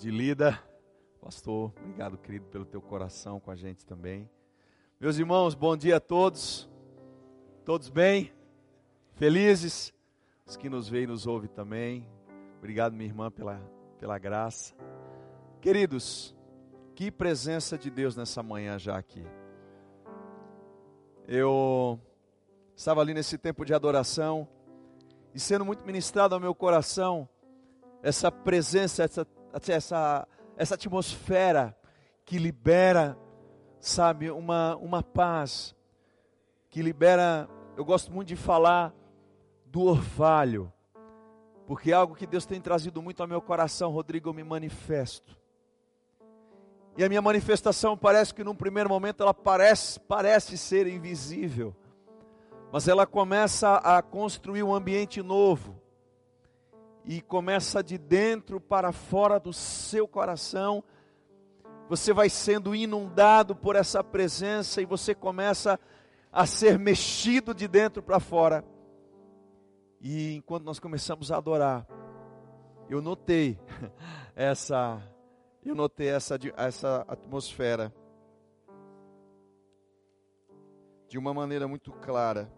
de Lida. Pastor, obrigado, querido, pelo teu coração com a gente também. Meus irmãos, bom dia a todos. Todos bem? Felizes? Os que nos veem e nos ouvem também. Obrigado, minha irmã, pela, pela graça. Queridos, que presença de Deus nessa manhã já aqui. Eu estava ali nesse tempo de adoração e sendo muito ministrado ao meu coração essa presença, essa, essa, essa atmosfera que libera, sabe, uma, uma paz, que libera. Eu gosto muito de falar do orvalho, porque é algo que Deus tem trazido muito ao meu coração, Rodrigo, eu me manifesto. E a minha manifestação parece que num primeiro momento ela parece, parece ser invisível, mas ela começa a construir um ambiente novo, e começa de dentro para fora do seu coração. Você vai sendo inundado por essa presença e você começa a ser mexido de dentro para fora. E enquanto nós começamos a adorar, eu notei essa eu notei essa essa atmosfera de uma maneira muito clara.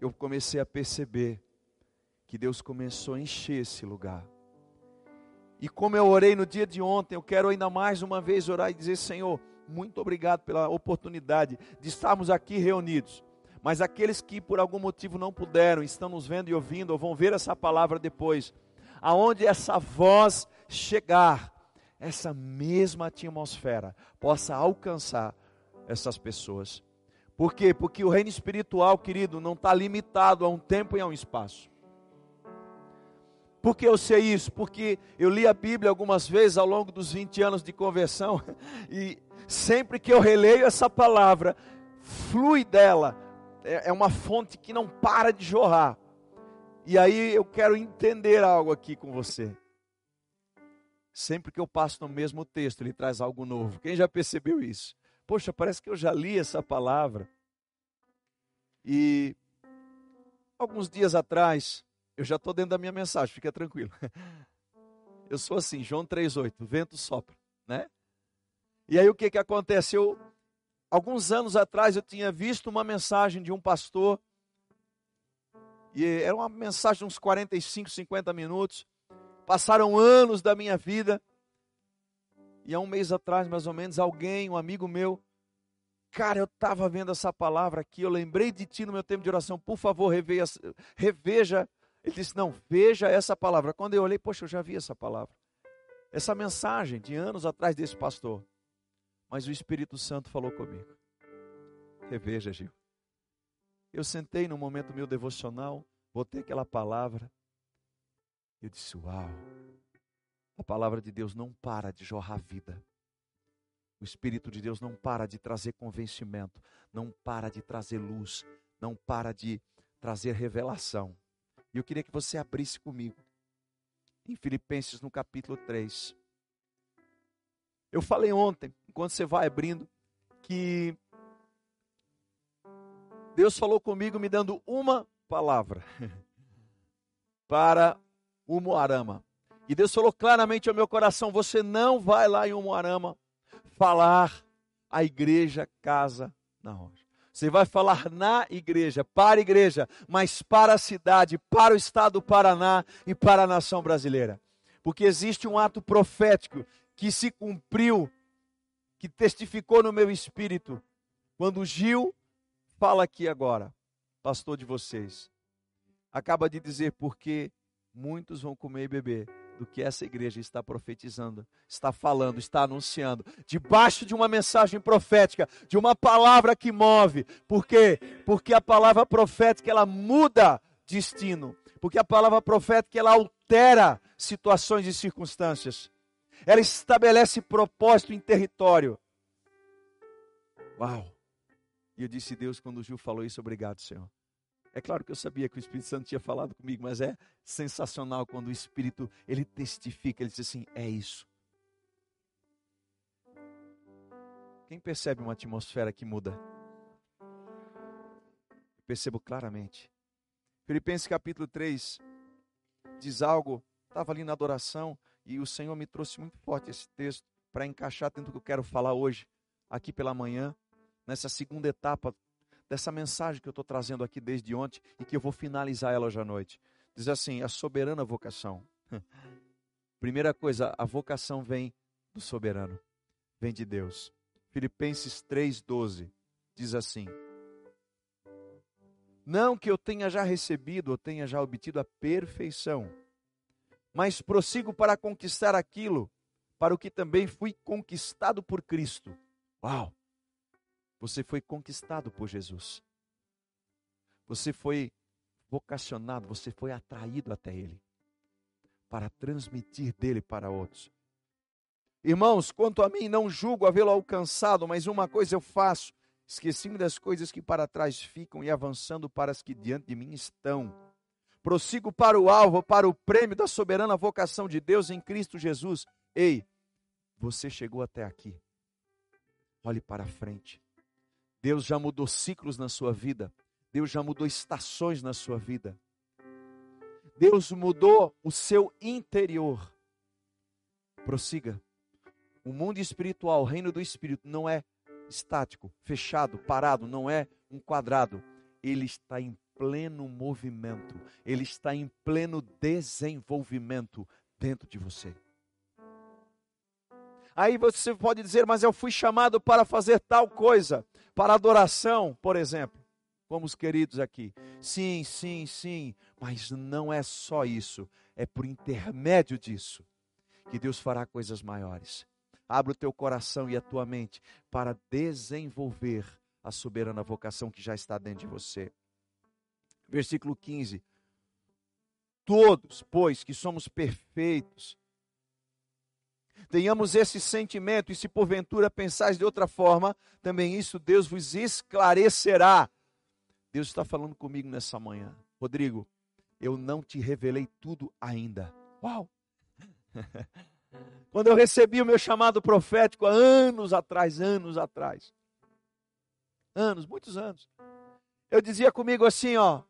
Eu comecei a perceber que Deus começou a encher esse lugar. E como eu orei no dia de ontem, eu quero ainda mais uma vez orar e dizer: Senhor, muito obrigado pela oportunidade de estarmos aqui reunidos. Mas aqueles que por algum motivo não puderam, estão nos vendo e ouvindo, ou vão ver essa palavra depois, aonde essa voz chegar, essa mesma atmosfera possa alcançar essas pessoas. Por quê? Porque o reino espiritual, querido, não está limitado a um tempo e a um espaço. Por que eu sei isso? Porque eu li a Bíblia algumas vezes ao longo dos 20 anos de conversão e sempre que eu releio essa palavra, flui dela, é, é uma fonte que não para de jorrar. E aí eu quero entender algo aqui com você. Sempre que eu passo no mesmo texto, ele traz algo novo. Quem já percebeu isso? Poxa, parece que eu já li essa palavra. E alguns dias atrás, eu já estou dentro da minha mensagem, fica tranquilo. Eu sou assim, João 3,8, vento sopra, né? E aí o que que aconteceu? Alguns anos atrás eu tinha visto uma mensagem de um pastor, e era uma mensagem de uns 45, 50 minutos. Passaram anos da minha vida, e há um mês atrás, mais ou menos, alguém, um amigo meu, cara, eu estava vendo essa palavra aqui, eu lembrei de ti no meu tempo de oração, por favor, reveja, reveja ele disse: Não, veja essa palavra. Quando eu olhei, poxa, eu já vi essa palavra. Essa mensagem de anos atrás desse pastor. Mas o Espírito Santo falou comigo. Reveja, Gil. Eu sentei no momento meu devocional, botei aquela palavra. Eu disse: Uau! A palavra de Deus não para de jorrar vida. O Espírito de Deus não para de trazer convencimento, não para de trazer luz, não para de trazer revelação. Eu queria que você abrisse comigo em Filipenses no capítulo 3. Eu falei ontem, enquanto você vai abrindo, que Deus falou comigo me dando uma palavra para o Moarama. E Deus falou claramente ao meu coração: você não vai lá em Umuarama falar a igreja casa na rocha. Você vai falar na igreja, para a igreja, mas para a cidade, para o estado do Paraná e para a nação brasileira. Porque existe um ato profético que se cumpriu, que testificou no meu espírito, quando Gil fala aqui agora, pastor de vocês, acaba de dizer porque muitos vão comer e beber do que essa igreja está profetizando, está falando, está anunciando, debaixo de uma mensagem profética, de uma palavra que move. Por quê? Porque a palavra profética ela muda destino, porque a palavra profética ela altera situações e circunstâncias. Ela estabelece propósito em território. Uau! E eu disse, Deus, quando o Gil falou isso, obrigado, Senhor. É claro que eu sabia que o Espírito Santo tinha falado comigo, mas é sensacional quando o Espírito ele testifica, ele diz assim: é isso. Quem percebe uma atmosfera que muda? Eu percebo claramente. Filipenses capítulo 3 diz algo, estava ali na adoração, E o Senhor me trouxe muito forte esse texto para encaixar dentro do que eu quero falar hoje, aqui pela manhã, nessa segunda etapa dessa mensagem que eu estou trazendo aqui desde ontem e que eu vou finalizar ela hoje à noite. Diz assim: a soberana vocação. Primeira coisa, a vocação vem do soberano, vem de Deus. Filipenses 3,12 diz assim: Não que eu tenha já recebido ou tenha já obtido a perfeição, mas prossigo para conquistar aquilo para o que também fui conquistado por Cristo. Uau! Você foi conquistado por Jesus. Você foi vocacionado, você foi atraído até Ele para transmitir dele para outros. Irmãos, quanto a mim, não julgo havê-lo alcançado, mas uma coisa eu faço: esqueci-me das coisas que para trás ficam e avançando para as que diante de mim estão. Prossigo para o alvo, para o prêmio da soberana vocação de Deus em Cristo Jesus. Ei, você chegou até aqui. Olhe para frente. Deus já mudou ciclos na sua vida. Deus já mudou estações na sua vida. Deus mudou o seu interior. Prossiga. O mundo espiritual, o reino do espírito, não é estático, fechado, parado, não é um quadrado. Ele está em pleno movimento, ele está em pleno desenvolvimento dentro de você. Aí você pode dizer, mas eu fui chamado para fazer tal coisa, para adoração, por exemplo, como os queridos aqui. Sim, sim, sim, mas não é só isso, é por intermédio disso que Deus fará coisas maiores. Abra o teu coração e a tua mente para desenvolver a soberana vocação que já está dentro de você. Versículo 15. Todos, pois, que somos perfeitos, tenhamos esse sentimento, e se porventura pensais de outra forma, também isso Deus vos esclarecerá. Deus está falando comigo nessa manhã. Rodrigo, eu não te revelei tudo ainda. Uau! Quando eu recebi o meu chamado profético há anos atrás, anos atrás, anos, muitos anos, eu dizia comigo assim, ó,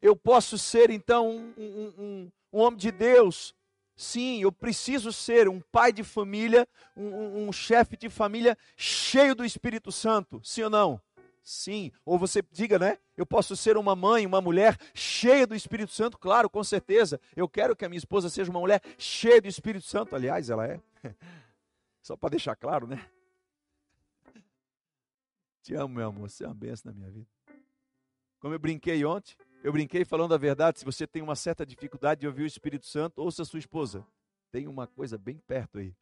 eu posso ser então um, um, um, um homem de Deus, Sim, eu preciso ser um pai de família, um, um, chefe de família cheio do Espírito Santo. Sim ou não? Sim. Ou você diga, né? Eu posso ser uma mãe, uma mulher cheia do Espírito Santo? Claro, com certeza. Eu quero que a minha esposa seja uma mulher cheia do Espírito Santo. Aliás, ela é. Só para deixar claro, né? Te amo, meu amor. Você é uma benção na minha vida. Como eu brinquei ontem, eu brinquei falando a verdade. Se você tem uma certa dificuldade de ouvir o Espírito Santo, ouça a sua esposa. Tem uma coisa bem perto aí.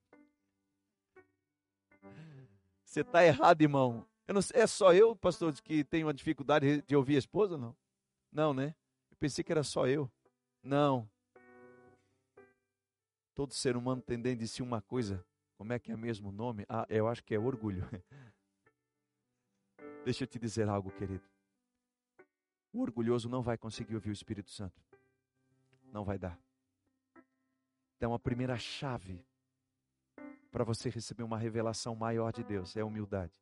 Você está errado, irmão. Não, é só eu, pastor, que tenho uma dificuldade de ouvir a esposa? Não. Não, né? Eu pensei que era só eu. Não. Todo ser humano tem dentro de si uma coisa. Como é que é mesmo o nome? Ah, eu acho que é orgulho. Deixa eu te dizer algo, querido. O orgulhoso não vai conseguir ouvir o Espírito Santo. Não vai dar. Então, a primeira chave para você receber uma revelação maior de Deus é humildade.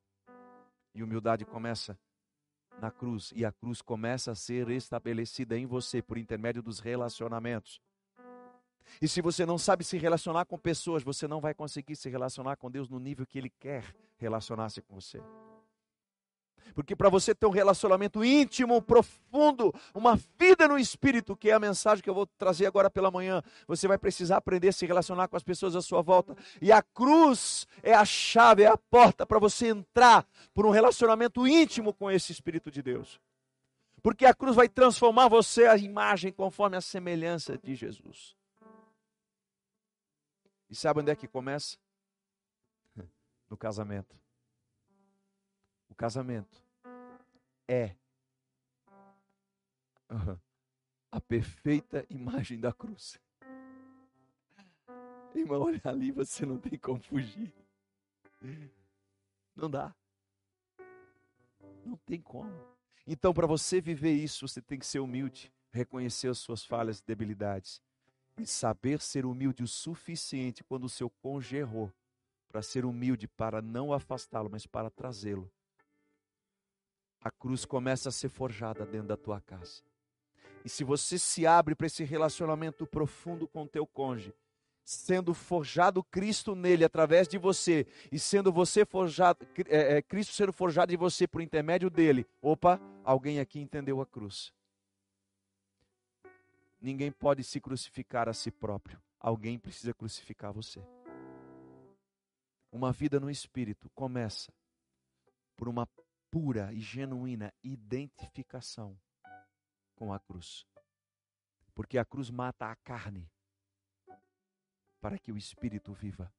E humildade começa na cruz, e a cruz começa a ser estabelecida em você por intermédio dos relacionamentos. E se você não sabe se relacionar com pessoas, você não vai conseguir se relacionar com Deus no nível que Ele quer relacionar-se com você. Porque para você ter um relacionamento íntimo, profundo, uma vida no espírito, que é a mensagem que eu vou trazer agora pela manhã, você vai precisar aprender a se relacionar com as pessoas à sua volta. E a cruz é a chave, é a porta para você entrar por um relacionamento íntimo com esse Espírito de Deus. Porque a cruz vai transformar você a imagem conforme a semelhança de Jesus. E sabe onde é que começa? No casamento casamento é a perfeita imagem da cruz. Irmão, olha ali, você não tem como fugir. Não dá. Não tem como. Então, para você viver isso, você tem que ser humilde, reconhecer as suas falhas e debilidades e saber ser humilde o suficiente quando o seu cônjuge errou, para ser humilde para não afastá-lo, mas para trazê-lo a cruz começa a ser forjada dentro da tua casa. E se você se abre para esse relacionamento profundo com teu cônjuge, sendo forjado Cristo nele através de você e sendo você forjado, é, é, Cristo sendo forjado em você por intermédio dele. Opa, alguém aqui entendeu a cruz. Ninguém pode se crucificar a si próprio. Alguém precisa crucificar você. Uma vida no espírito começa por uma pura e genuína identificação com a cruz. Porque a cruz mata a carne para que o Espírito viva.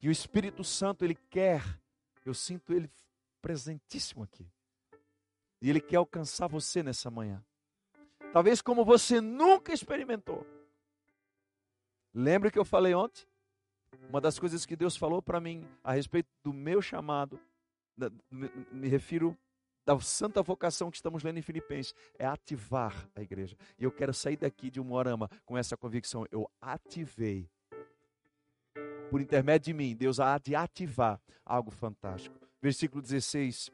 E o Espírito Santo, ele quer, eu sinto ele presentíssimo aqui. E ele quer alcançar você nessa manhã. Talvez como você nunca experimentou. Lembra que eu falei ontem? Uma das coisas que Deus falou para mim a respeito do meu chamado, me refiro da santa vocação que estamos lendo em Filipenses, é ativar a igreja. E eu quero sair daqui de um orama com essa convicção. Eu ativei. Por intermédio de mim, Deus há de ativar algo fantástico. Versículo 16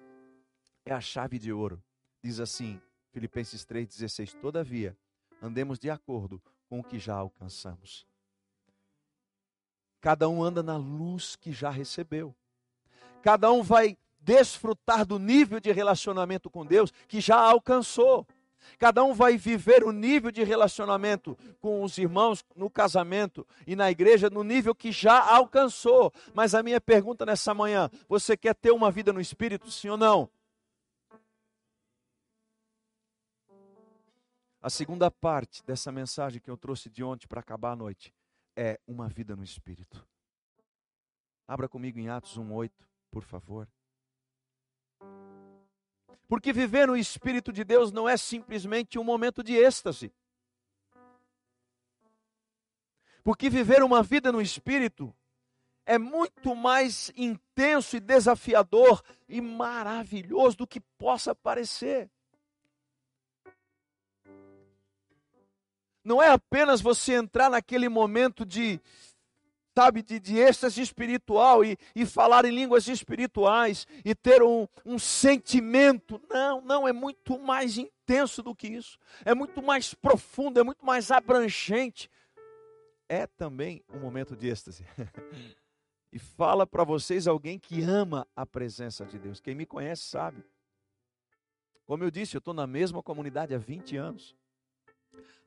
é a chave de ouro. Diz assim, Filipenses 3,16: Todavia, andemos de acordo com o que já alcançamos. Cada um anda na luz que já recebeu. Cada um vai desfrutar do nível de relacionamento com Deus que já alcançou. Cada um vai viver o nível de relacionamento com os irmãos no casamento e na igreja no nível que já alcançou. Mas a minha pergunta nessa manhã: você quer ter uma vida no espírito, sim ou não? A segunda parte dessa mensagem que eu trouxe de ontem para acabar a noite é uma vida no espírito. Abra comigo em Atos 1:8, por favor. Porque viver no Espírito de Deus não é simplesmente um momento de êxtase. Porque viver uma vida no Espírito é muito mais intenso e desafiador e maravilhoso do que possa parecer. Não é apenas você entrar naquele momento de sabe, de, de êxtase espiritual e, e falar em línguas espirituais e ter um, um sentimento. Não, não, é muito mais intenso do que isso. É muito mais profundo, é muito mais abrangente. É também um momento de êxtase. e fala para vocês alguém que ama a presença de Deus. Quem me conhece sabe. Como eu disse, eu estou na mesma comunidade há 20 anos.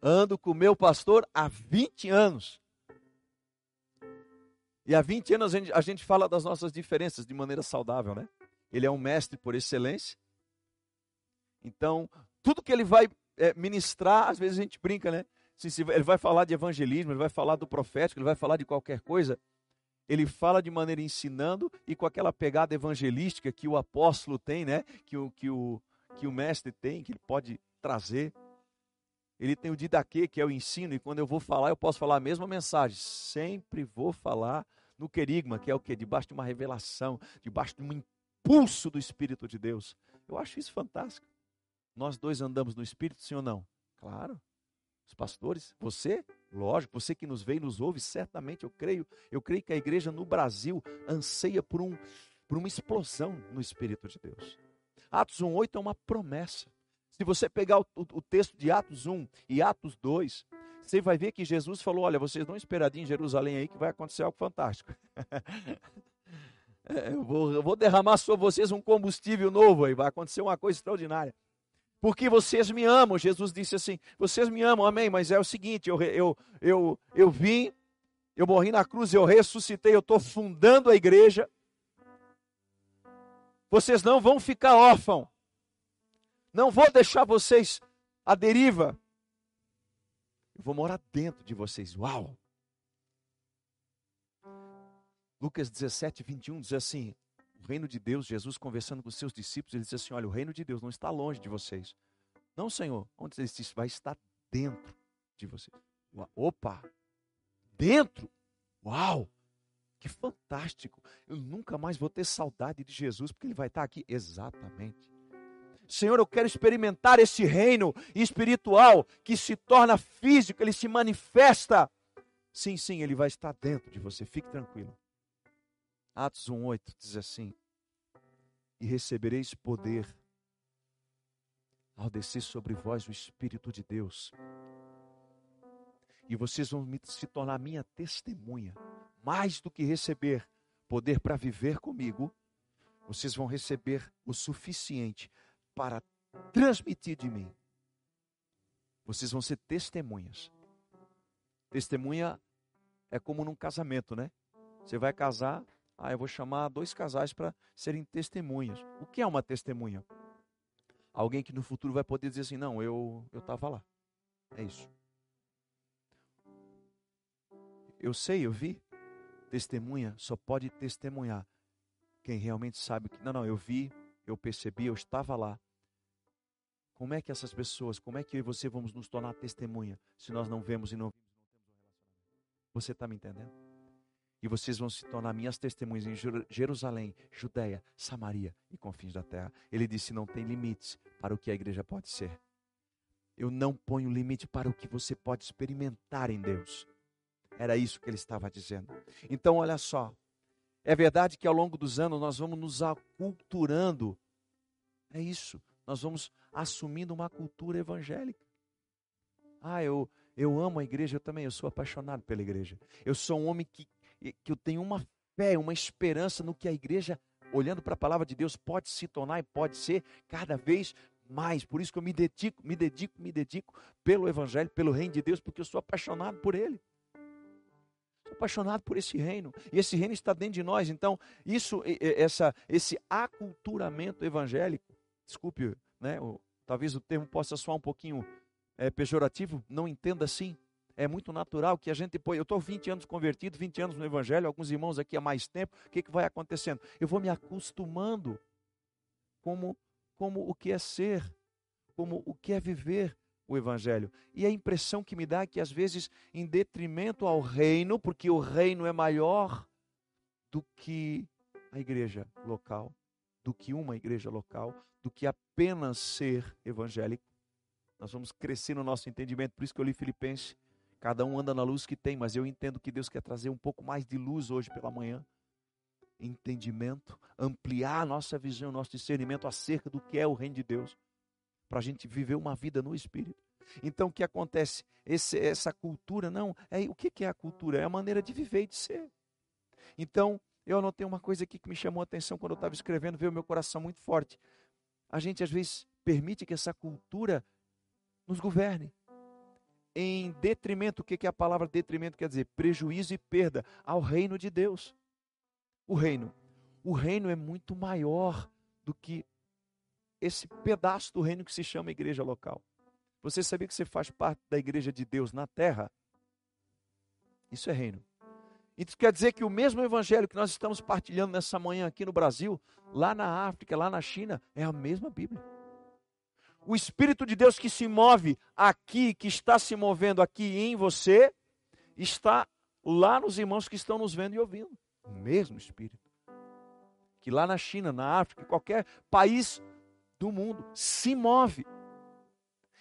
Ando com o meu pastor há 20 anos. E há 20 anos a gente, a gente fala das nossas diferenças de maneira saudável, né? Ele é um mestre por excelência. Então, tudo que ele vai é, ministrar, às vezes a gente brinca, né? Ele vai falar de evangelismo, ele vai falar do profético, ele vai falar de qualquer coisa. Ele fala de maneira ensinando e com aquela pegada evangelística que o apóstolo tem, né? Que o, que o, que o mestre tem, que ele pode trazer. Ele tem o didaquê, que é o ensino, e quando eu vou falar, eu posso falar a mesma mensagem. Sempre vou falar no querigma, que é o que? Debaixo de uma revelação, debaixo de um impulso do Espírito de Deus. Eu acho isso fantástico. Nós dois andamos no Espírito, sim ou não? Claro. Os pastores, você, lógico, você que nos vê e nos ouve, certamente eu creio, eu creio que a igreja no Brasil anseia por, um, por uma explosão no Espírito de Deus. Atos 1,8 é uma promessa. Se você pegar o, o, o, texto de Atos 1 e Atos 2, você vai ver que Jesus falou: Olha, vocês dão esperadinho em Jerusalém aí que vai acontecer algo fantástico. É, eu, vou, eu vou derramar sobre vocês um combustível novo aí, vai acontecer uma coisa extraordinária. Porque vocês me amam, Jesus disse assim: Vocês me amam, amém, mas é o seguinte: eu, eu, eu, eu vim, eu morri na cruz, eu ressuscitei, eu estou fundando a igreja. Vocês não vão ficar órfãos. Não vou deixar vocês à deriva. Eu vou morar dentro de vocês. Uau! Lucas 17, 21 diz assim: O reino de Deus, Jesus conversando com os seus discípulos, ele diz assim: Olha, o reino de Deus não está longe de vocês. Não, Senhor, onde ele disse? Vai estar dentro de vocês. Opa! Dentro? Uau! Que fantástico! Eu nunca mais vou ter saudade de Jesus, porque ele vai estar aqui. Exatamente. Senhor, eu quero experimentar esse reino espiritual que se torna físico, ele se manifesta. Sim, sim, ele vai estar dentro de você, fique tranquilo. Atos 1,8 diz assim: E recebereis poder ao descer sobre vós o Espírito de Deus. E vocês vão se tornar minha testemunha, mais do que receber poder para viver comigo, vocês vão receber o suficiente para transmitir de mim. Vocês vão ser testemunhas. Testemunha é como num casamento, né? Você vai casar, ah, eu vou chamar dois casais para serem testemunhas. O que é uma testemunha? Alguém que no futuro vai poder dizer assim: não, eu estava lá. É isso. Eu sei, eu vi. Testemunha só pode testemunhar quem realmente sabe que, não, não, eu vi, eu percebi, eu estava lá. Como é que essas pessoas, como é que eu e você vamos nos tornar testemunha se nós não vemos e não não temos um relacionamento? Você está me entendendo? E vocês vão se tornar minhas testemunhas em Jerusalém, Judéia, Samaria e confins da terra. Ele disse: não tem limites para o que a igreja pode ser. Eu não ponho limite para o que você pode experimentar em Deus. Era isso que ele estava dizendo. Então, olha só. É verdade que ao longo dos anos nós vamos nos aculturando. É isso. Nós vamos assumindo uma cultura evangélica. Ah, eu, eu amo a igreja, eu também, eu sou apaixonado pela igreja. Eu sou um homem que que eu tenho uma fé, uma esperança no que a igreja, olhando para a palavra de Deus, pode se tornar e pode ser cada vez mais. Por isso que eu me dedico, me dedico, me dedico pelo Evangelho, pelo reino de Deus, porque eu sou apaixonado por ele. Apaixonado por esse reino. E esse reino está dentro de nós. Então, isso, essa, esse aculturamento evangélico, desculpe, né, talvez o termo possa soar um pouquinho é, pejorativo, não entenda assim é muito natural que a gente põe. Eu estou 20 anos convertido, 20 anos no Evangelho, alguns irmãos aqui há mais tempo. O que, que vai acontecendo? Eu vou me acostumando como, como o que é ser, como o que é viver o Evangelho. E a impressão que me dá é que, às vezes, em detrimento ao reino, porque o reino é maior do que a igreja local, do que uma igreja local, do que apenas ser evangélico. Nós vamos crescer no nosso entendimento, por isso que eu li Filipenses Cada um anda na luz que tem, mas eu entendo que Deus quer trazer um pouco mais de luz hoje pela manhã. Entendimento, ampliar a nossa visão, nosso discernimento acerca do que é o reino de Deus, para a gente viver uma vida no Espírito. Então, o que acontece? Esse, essa cultura, não, é o que, que é a cultura? É a maneira de viver e de ser. Então, eu anotei uma coisa aqui que me chamou a atenção quando eu estava escrevendo, veio meu coração muito forte. A gente, às vezes, permite que essa cultura nos governe em detrimento, o que, é a palavra detrimento quer dizer? Prejuízo e perda ao reino de Deus. O reino. O reino é muito maior do que esse pedaço do reino que se chama igreja local. Você sabia que você faz parte da igreja de Deus na terra? Isso é reino. Isso quer dizer que o mesmo evangelho que nós estamos partilhando nessa manhã aqui no Brasil, lá na África, lá na China, é a mesma Bíblia o Espírito de Deus que se move aqui, que está se movendo aqui em você, está lá nos irmãos que estão nos vendo e ouvindo. O mesmo Espírito. Que lá na China, na África, qualquer país do mundo se move.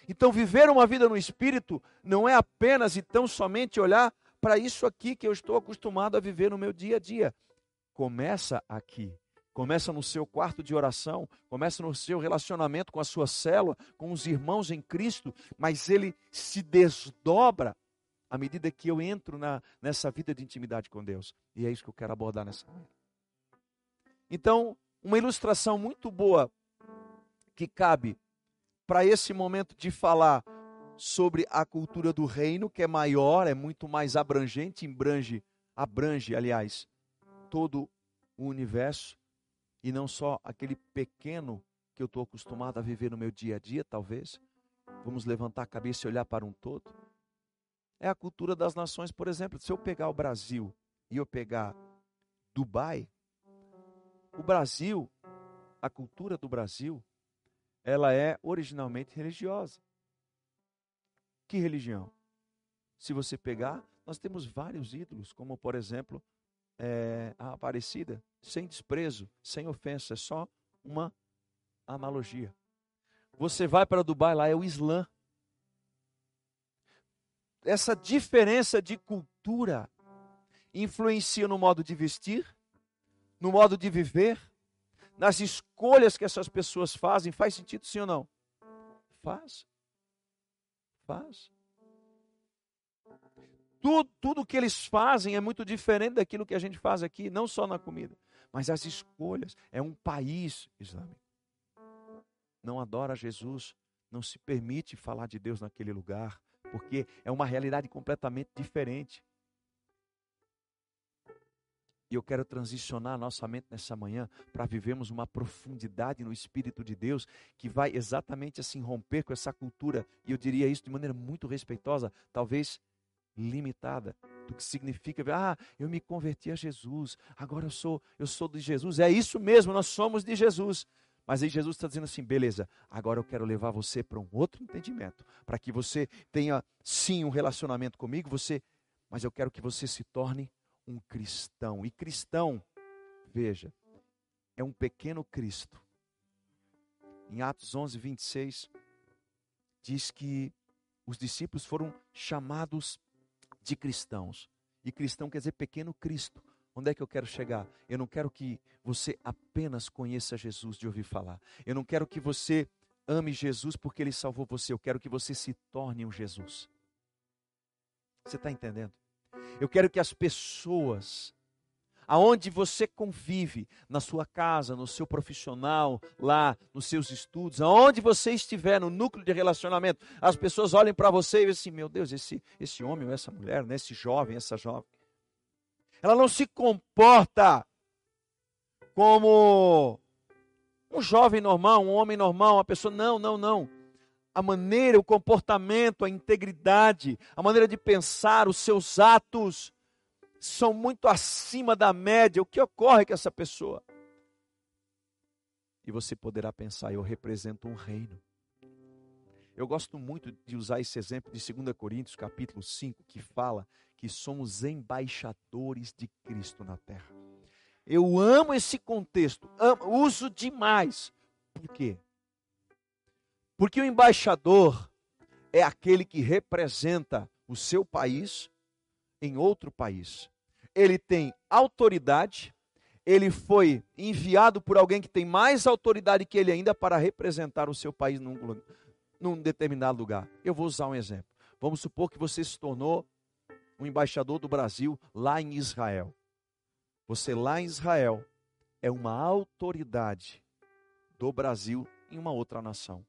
Então, viver uma vida no Espírito não é apenas e tão somente olhar para isso aqui que eu estou acostumado a viver no meu dia a dia. Começa aqui começa no seu quarto de oração, começa no seu relacionamento com a sua célula, com os irmãos em Cristo, mas ele se desdobra à medida que eu entro na, nessa vida de intimidade com Deus. E é isso que eu quero abordar nessa manhã. Então, uma ilustração muito boa que cabe para esse momento de falar sobre a cultura do reino, que é maior, é muito mais abrangente, abrange, abrange, aliás, todo o universo e não só aquele pequeno que eu estou acostumado a viver no meu dia a dia, talvez. Vamos levantar a cabeça e olhar para um todo. É a cultura das nações, por exemplo. Se eu pegar o Brasil e eu pegar Dubai, o Brasil, a cultura do Brasil, ela é originalmente religiosa. Que religião? Se você pegar, nós temos vários ídolos, como por exemplo é, a Aparecida, sem desprezo, sem ofensa, é só uma analogia. Você vai para Dubai, lá é o Islã. Essa diferença de cultura influencia no modo de vestir, no modo de viver, nas escolhas que essas pessoas fazem. Faz sentido sim ou não? Faz. Faz. Tudo, tudo que eles fazem é muito diferente daquilo que a gente faz aqui, não só na comida, mas as escolhas. É um país islâmico. Não adora Jesus, não se permite falar de Deus naquele lugar, porque é uma realidade completamente diferente. E eu quero transicionar nossa mente nessa manhã para vivermos uma profundidade no Espírito de Deus que vai exatamente assim romper com essa cultura, e eu diria isso de maneira muito respeitosa, talvez limitada do que significa, ah, eu me converti a Jesus, agora eu sou, eu sou de Jesus. É isso mesmo, nós somos de Jesus. Mas aí Jesus está dizendo assim: beleza, agora eu quero levar você para um outro entendimento, para que você tenha sim um relacionamento comigo, você, mas eu quero que você se torne um cristão. E cristão, veja, é um pequeno Cristo. Em Atos 11, 26, diz que os discípulos foram chamados de cristãos. E cristão quer dizer pequeno Cristo. Onde é que eu quero chegar? Eu não quero que você apenas conheça Jesus de ouvir falar. Eu não quero que você ame Jesus porque ele salvou você. Eu quero que você se torne um Jesus. Você está entendendo? Eu quero que as pessoas, aonde você convive, na sua casa, no seu profissional, lá nos seus estudos, aonde você estiver no núcleo de relacionamento, as pessoas olhem para você e dizem assim: meu Deus, esse, esse homem ou essa mulher, né, esse jovem, essa jovem, ela não se comporta como um jovem normal, um homem normal, uma pessoa. Não, não, não. A maneira, o comportamento, a integridade, a maneira de pensar, os seus atos são muito acima da média. O que ocorre com essa pessoa? E você poderá pensar, eu represento um reino. Eu gosto muito de usar esse exemplo de 2 Coríntios, capítulo 5, que fala que somos embaixadores de Cristo na terra. Eu amo esse contexto, amo, uso demais. Por quê? Porque o embaixador é aquele que representa o seu país em outro país. Ele tem autoridade, ele foi enviado por alguém que tem mais autoridade que ele ainda para representar o seu país num, num determinado lugar. Eu vou usar um exemplo. Vamos supor que você se tornou um embaixador do Brasil lá em Israel. Você lá em Israel é uma autoridade do Brasil em uma outra nação.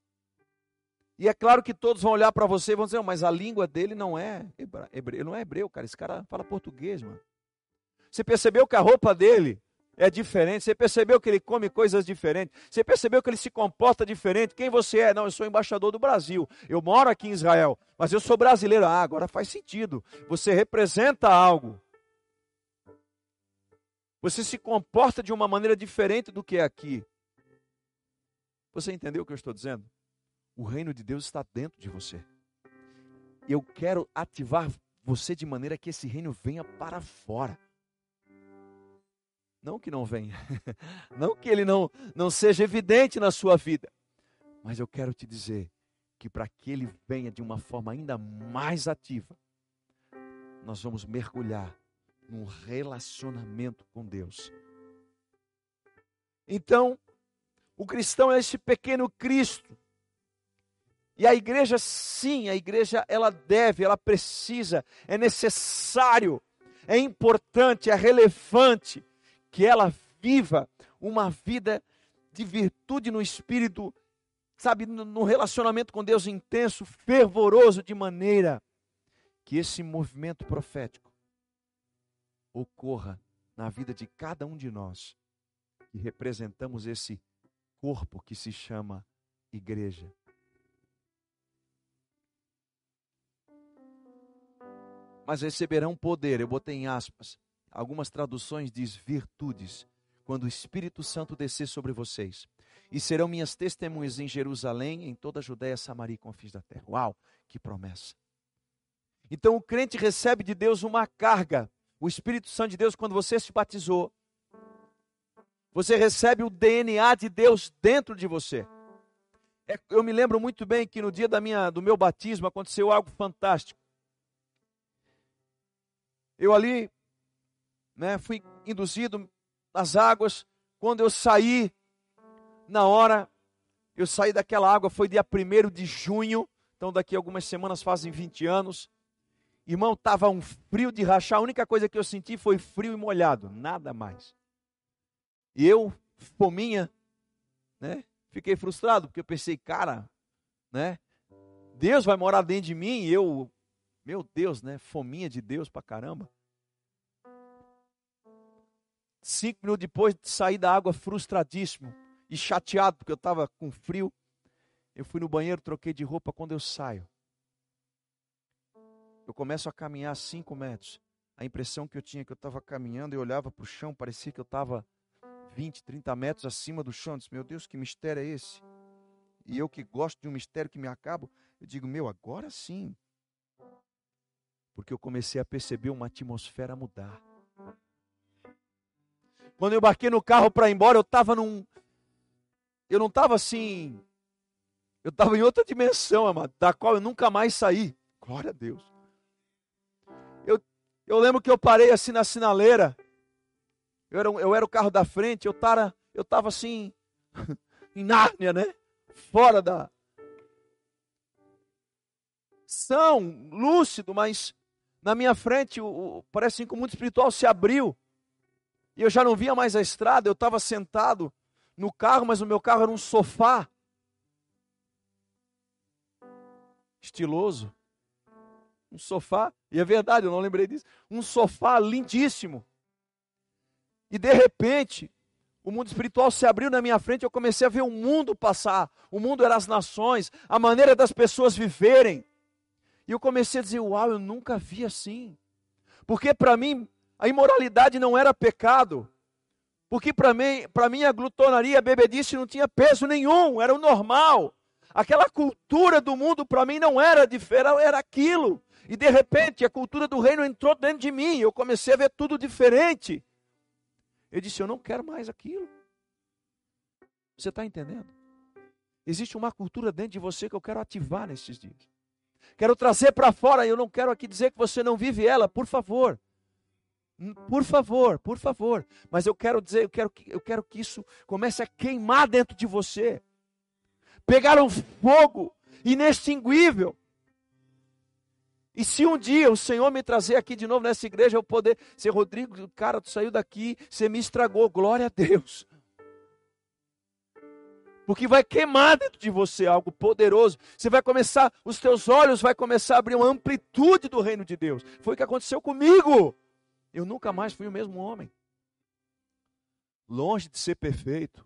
E é claro que todos vão olhar para você e vão dizer, mas a língua dele não é hebreu, não é hebreu, cara. Esse cara fala português, mano. Você percebeu que a roupa dele é diferente. Você percebeu que ele come coisas diferentes. Você percebeu que ele se comporta diferente. Quem você é? Não, eu sou embaixador do Brasil. Eu moro aqui em Israel, mas eu sou brasileiro. Ah, agora faz sentido. Você representa algo. Você se comporta de uma maneira diferente do que é aqui. Você entendeu o que eu estou dizendo? O reino de Deus está dentro de você. Eu quero ativar você de maneira que esse reino venha para fora. Não que não venha, não que ele não, não seja evidente na sua vida, mas eu quero te dizer que para que ele venha de uma forma ainda mais ativa, nós vamos mergulhar num relacionamento com Deus. Então, o cristão é esse pequeno Cristo. E a igreja, sim, a igreja, ela deve, ela precisa, é necessário, é importante, é relevante que ela viva uma vida de virtude no espírito, sabe, no relacionamento com Deus intenso, fervoroso, de maneira que esse movimento profético ocorra na vida de cada um de nós que representamos esse corpo que se chama igreja. Mas receberão poder, eu botei em aspas, Algumas traduções diz virtudes, quando o Espírito Santo descer sobre vocês. E serão minhas testemunhas em Jerusalém, em toda a Judéia, Samaria e confins da terra. Uau, que promessa. Então o crente recebe de Deus uma carga. O Espírito Santo de Deus, quando você se batizou, você recebe o DNA de Deus dentro de você. É, eu me lembro muito bem que no dia da minha, do meu batismo aconteceu algo fantástico. Eu ali né, fui induzido nas águas. Quando eu saí, na hora, Eu saí daquela água, foi dia 1 de junho, então daqui a algumas semanas fazem 20 anos. Irmão, estava um frio de rachar, a única coisa que eu senti foi frio e molhado, nada mais. E eu, fominha, né? Fiquei frustrado, porque eu pensei, cara, né? Deus vai morar dentro de mim e eu, meu Deus, né? Fominha de Deus pra caramba. Cinco minutos depois de sair da água, frustradíssimo e chateado, porque eu estava com frio. Eu fui no banheiro, troquei de roupa. Quando eu saio, eu começo a caminhar cinco metros. A impressão que eu tinha é que eu estava caminhando, eu olhava para o chão, parecia que eu estava 20, 30 metros acima do chão. Eu disse, meu Deus, que mistério é esse? E eu que gosto de um mistério que me acabo, eu digo, meu, agora sim. Porque eu comecei a perceber uma atmosfera mudar. Quando eu embarquei no carro para ir embora, eu estava num. Eu não estava assim. Eu estava em outra dimensão, amado, da qual eu nunca mais saí. Glória a Deus. Eu, eu lembro que eu parei assim na sinaleira. Eu era, eu era o carro da frente, eu estava eu tava assim, em Nárnia, né? Fora da. São, lúcido, mas na minha frente, o, o, parece assim que o mundo espiritual se abriu. E eu já não via mais a estrada, eu estava sentado no carro, mas o meu carro era um sofá. Estiloso. Um sofá, e é verdade, eu não lembrei disso. Um sofá lindíssimo. E de repente, o mundo espiritual se abriu na minha frente, eu comecei a ver o mundo passar. O mundo era as nações, a maneira das pessoas viverem. E eu comecei a dizer: Uau, eu nunca vi assim. Porque para mim, a imoralidade não era pecado. Porque para mim, para mim a glutonaria, a bebedice não tinha peso nenhum, era o normal. Aquela cultura do mundo para mim não era diferente, era aquilo. E de repente a cultura do reino entrou dentro de mim, eu comecei a ver tudo diferente. Eu disse: Eu não quero mais aquilo. Você está entendendo? Existe uma cultura dentro de você que eu quero ativar nesses dias. Quero trazer para fora, eu não quero aqui dizer que você não vive ela, por favor. Hum, por favor, por favor. Mas eu quero dizer, eu quero que, eu quero que isso comece a queimar dentro de você. Pegar um fogo inextinguível. E se um dia o Senhor me trazer aqui de novo nessa igreja, eu poder ser Rodrigo, cara, tu saiu daqui, você me estragou, glória a Deus. Porque vai queimar dentro de você algo poderoso. Você vai começar, os teus olhos vai começar a abrir uma amplitude do reino de Deus. Foi o que aconteceu comigo. Eu nunca mais fui o mesmo homem. Longe de ser perfeito,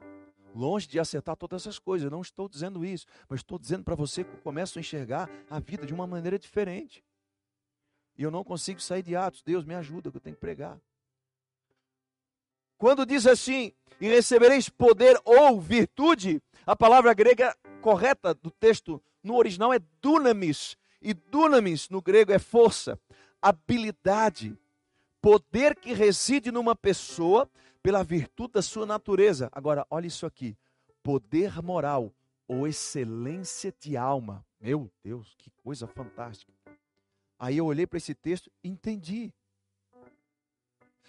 longe de acertar todas essas coisas, eu não estou dizendo isso, mas estou dizendo para você que eu começo a enxergar a vida de uma maneira diferente. E eu não consigo sair de Atos. Deus me ajuda, que eu tenho que pregar. Quando diz assim, e recebereis poder ou virtude, a palavra grega correta do texto no original é dunamis. E dunamis no grego é força, habilidade, poder que reside numa pessoa pela virtude da sua natureza. Agora, olha isso aqui: poder moral ou excelência de alma. Meu Deus, que coisa fantástica. Aí eu olhei para esse texto e entendi.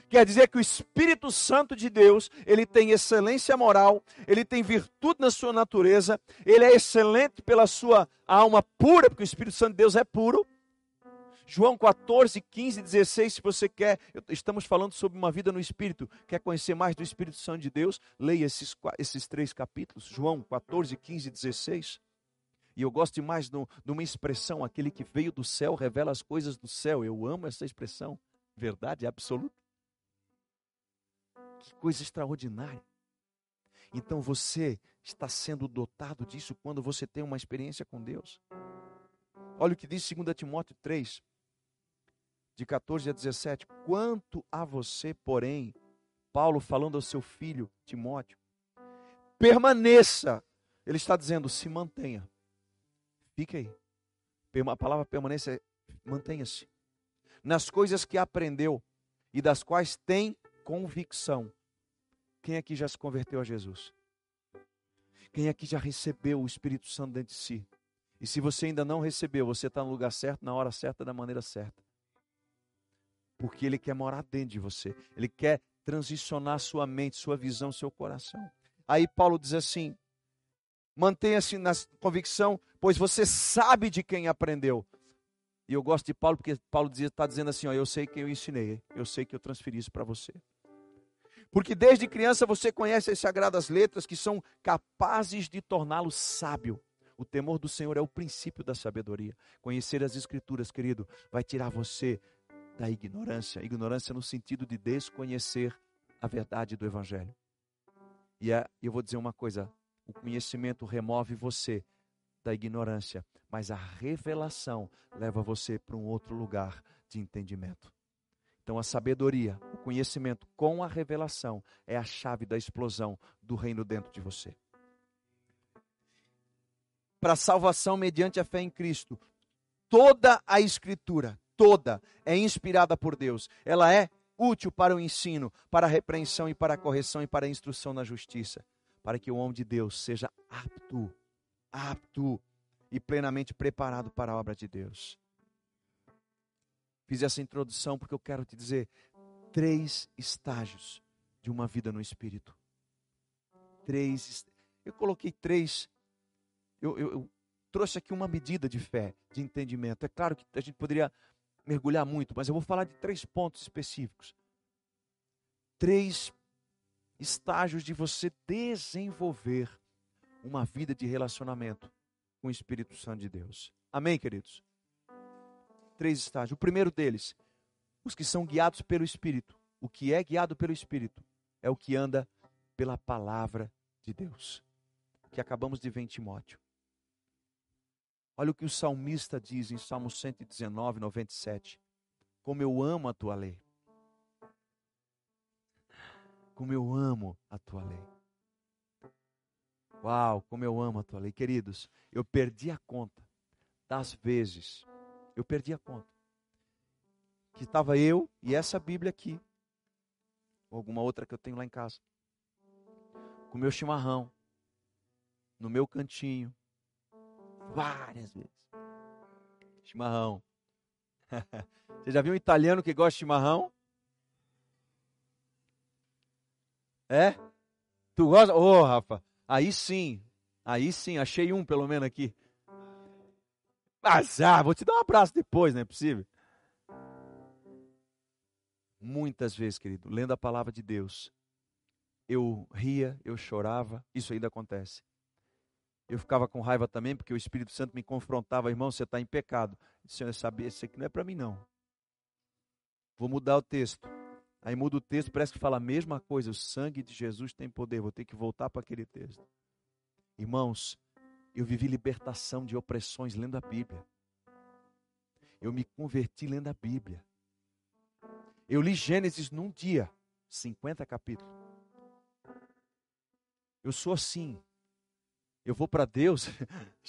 Quer dizer que o Espírito Santo de Deus, ele tem excelência moral, ele tem virtude na sua natureza, ele é excelente pela sua alma pura, porque o Espírito Santo de Deus é puro. João 14, 15, 16, se você quer, estamos falando sobre uma vida no Espírito, quer conhecer mais do Espírito Santo de Deus, leia esses, esses três capítulos, João 14, 15 e 16. E eu gosto demais de uma expressão, aquele que veio do céu revela as coisas do céu. Eu amo essa expressão, verdade absoluta. Que coisa extraordinária. Então você está sendo dotado disso quando você tem uma experiência com Deus. Olha o que diz 2 Timóteo 3, de 14 a 17. Quanto a você, porém, Paulo falando ao seu filho Timóteo, permaneça. Ele está dizendo: se mantenha Fique aí. A palavra permanência é mantenha-se. Nas coisas que aprendeu e das quais tem convicção. Quem aqui já se converteu a Jesus? Quem aqui já recebeu o Espírito Santo dentro de si? E se você ainda não recebeu, você está no lugar certo, na hora certa, da maneira certa. Porque Ele quer morar dentro de você. Ele quer transicionar sua mente, sua visão, seu coração. Aí Paulo diz assim: Mantenha-se na convicção, pois você sabe de quem aprendeu. E eu gosto de Paulo porque Paulo está dizendo assim: ó, eu sei que eu ensinei, eu sei que eu transferi isso para você. Porque desde criança você conhece as sagradas letras que são capazes de torná-lo sábio. O temor do Senhor é o princípio da sabedoria. Conhecer as Escrituras, querido, vai tirar você da ignorância. Ignorância no sentido de desconhecer a verdade do Evangelho. E é, eu vou dizer uma coisa: o conhecimento remove você da ignorância, mas a revelação leva você para um outro lugar de entendimento. Então, a sabedoria, o conhecimento com a revelação é a chave da explosão do reino dentro de você. Para salvação mediante a fé em Cristo, toda a Escritura, toda, é inspirada por Deus. Ela é útil para o ensino, para a repreensão e para a correção e para a instrução na justiça, para que o homem de Deus seja apto, apto e plenamente preparado para a obra de Deus. Fiz essa introdução porque eu quero te dizer três estágios de uma vida no Espírito. Três. Eu coloquei três. Eu, eu, eu trouxe aqui uma medida de fé, de entendimento. É claro que a gente poderia mergulhar muito, mas eu vou falar de três pontos específicos. Três estágios de você desenvolver uma vida de relacionamento com o Espírito Santo de Deus. Amém, queridos? Três estágios. O primeiro deles, os que são guiados pelo Espírito. O que é guiado pelo Espírito é o que anda pela palavra de Deus. Que acabamos de ver em Timóteo. Olha o que o salmista diz em Salmo 119, 97. Como eu amo a tua lei. Como eu amo a tua lei. Uau, como eu amo a tua lei. Queridos, eu perdi a conta das vezes. Eu perdi a conta. Que estava eu e essa Bíblia aqui. Ou alguma outra que eu tenho lá em casa. Com meu chimarrão. No meu cantinho Várias vezes. Chimarrão. Você já viu um italiano que gosta de chimarrão? É? Tu gosta? Ô, oh, Rafa, aí sim. Aí sim, achei um pelo menos aqui. Mas, ah, vou te dar um abraço depois, não é possível? Muitas vezes, querido, lendo a palavra de Deus, eu ria, eu chorava, isso ainda acontece. Eu ficava com raiva também, porque o Espírito Santo me confrontava, irmão, você está em pecado. Senhor sabia, isso aqui não é para mim, não. Vou mudar o texto. Aí muda o texto, parece que fala a mesma coisa. O sangue de Jesus tem poder. Vou ter que voltar para aquele texto. Irmãos, eu vivi libertação de opressões lendo a Bíblia. Eu me converti lendo a Bíblia. Eu li Gênesis num dia, 50 capítulos. Eu sou assim. Eu vou para Deus,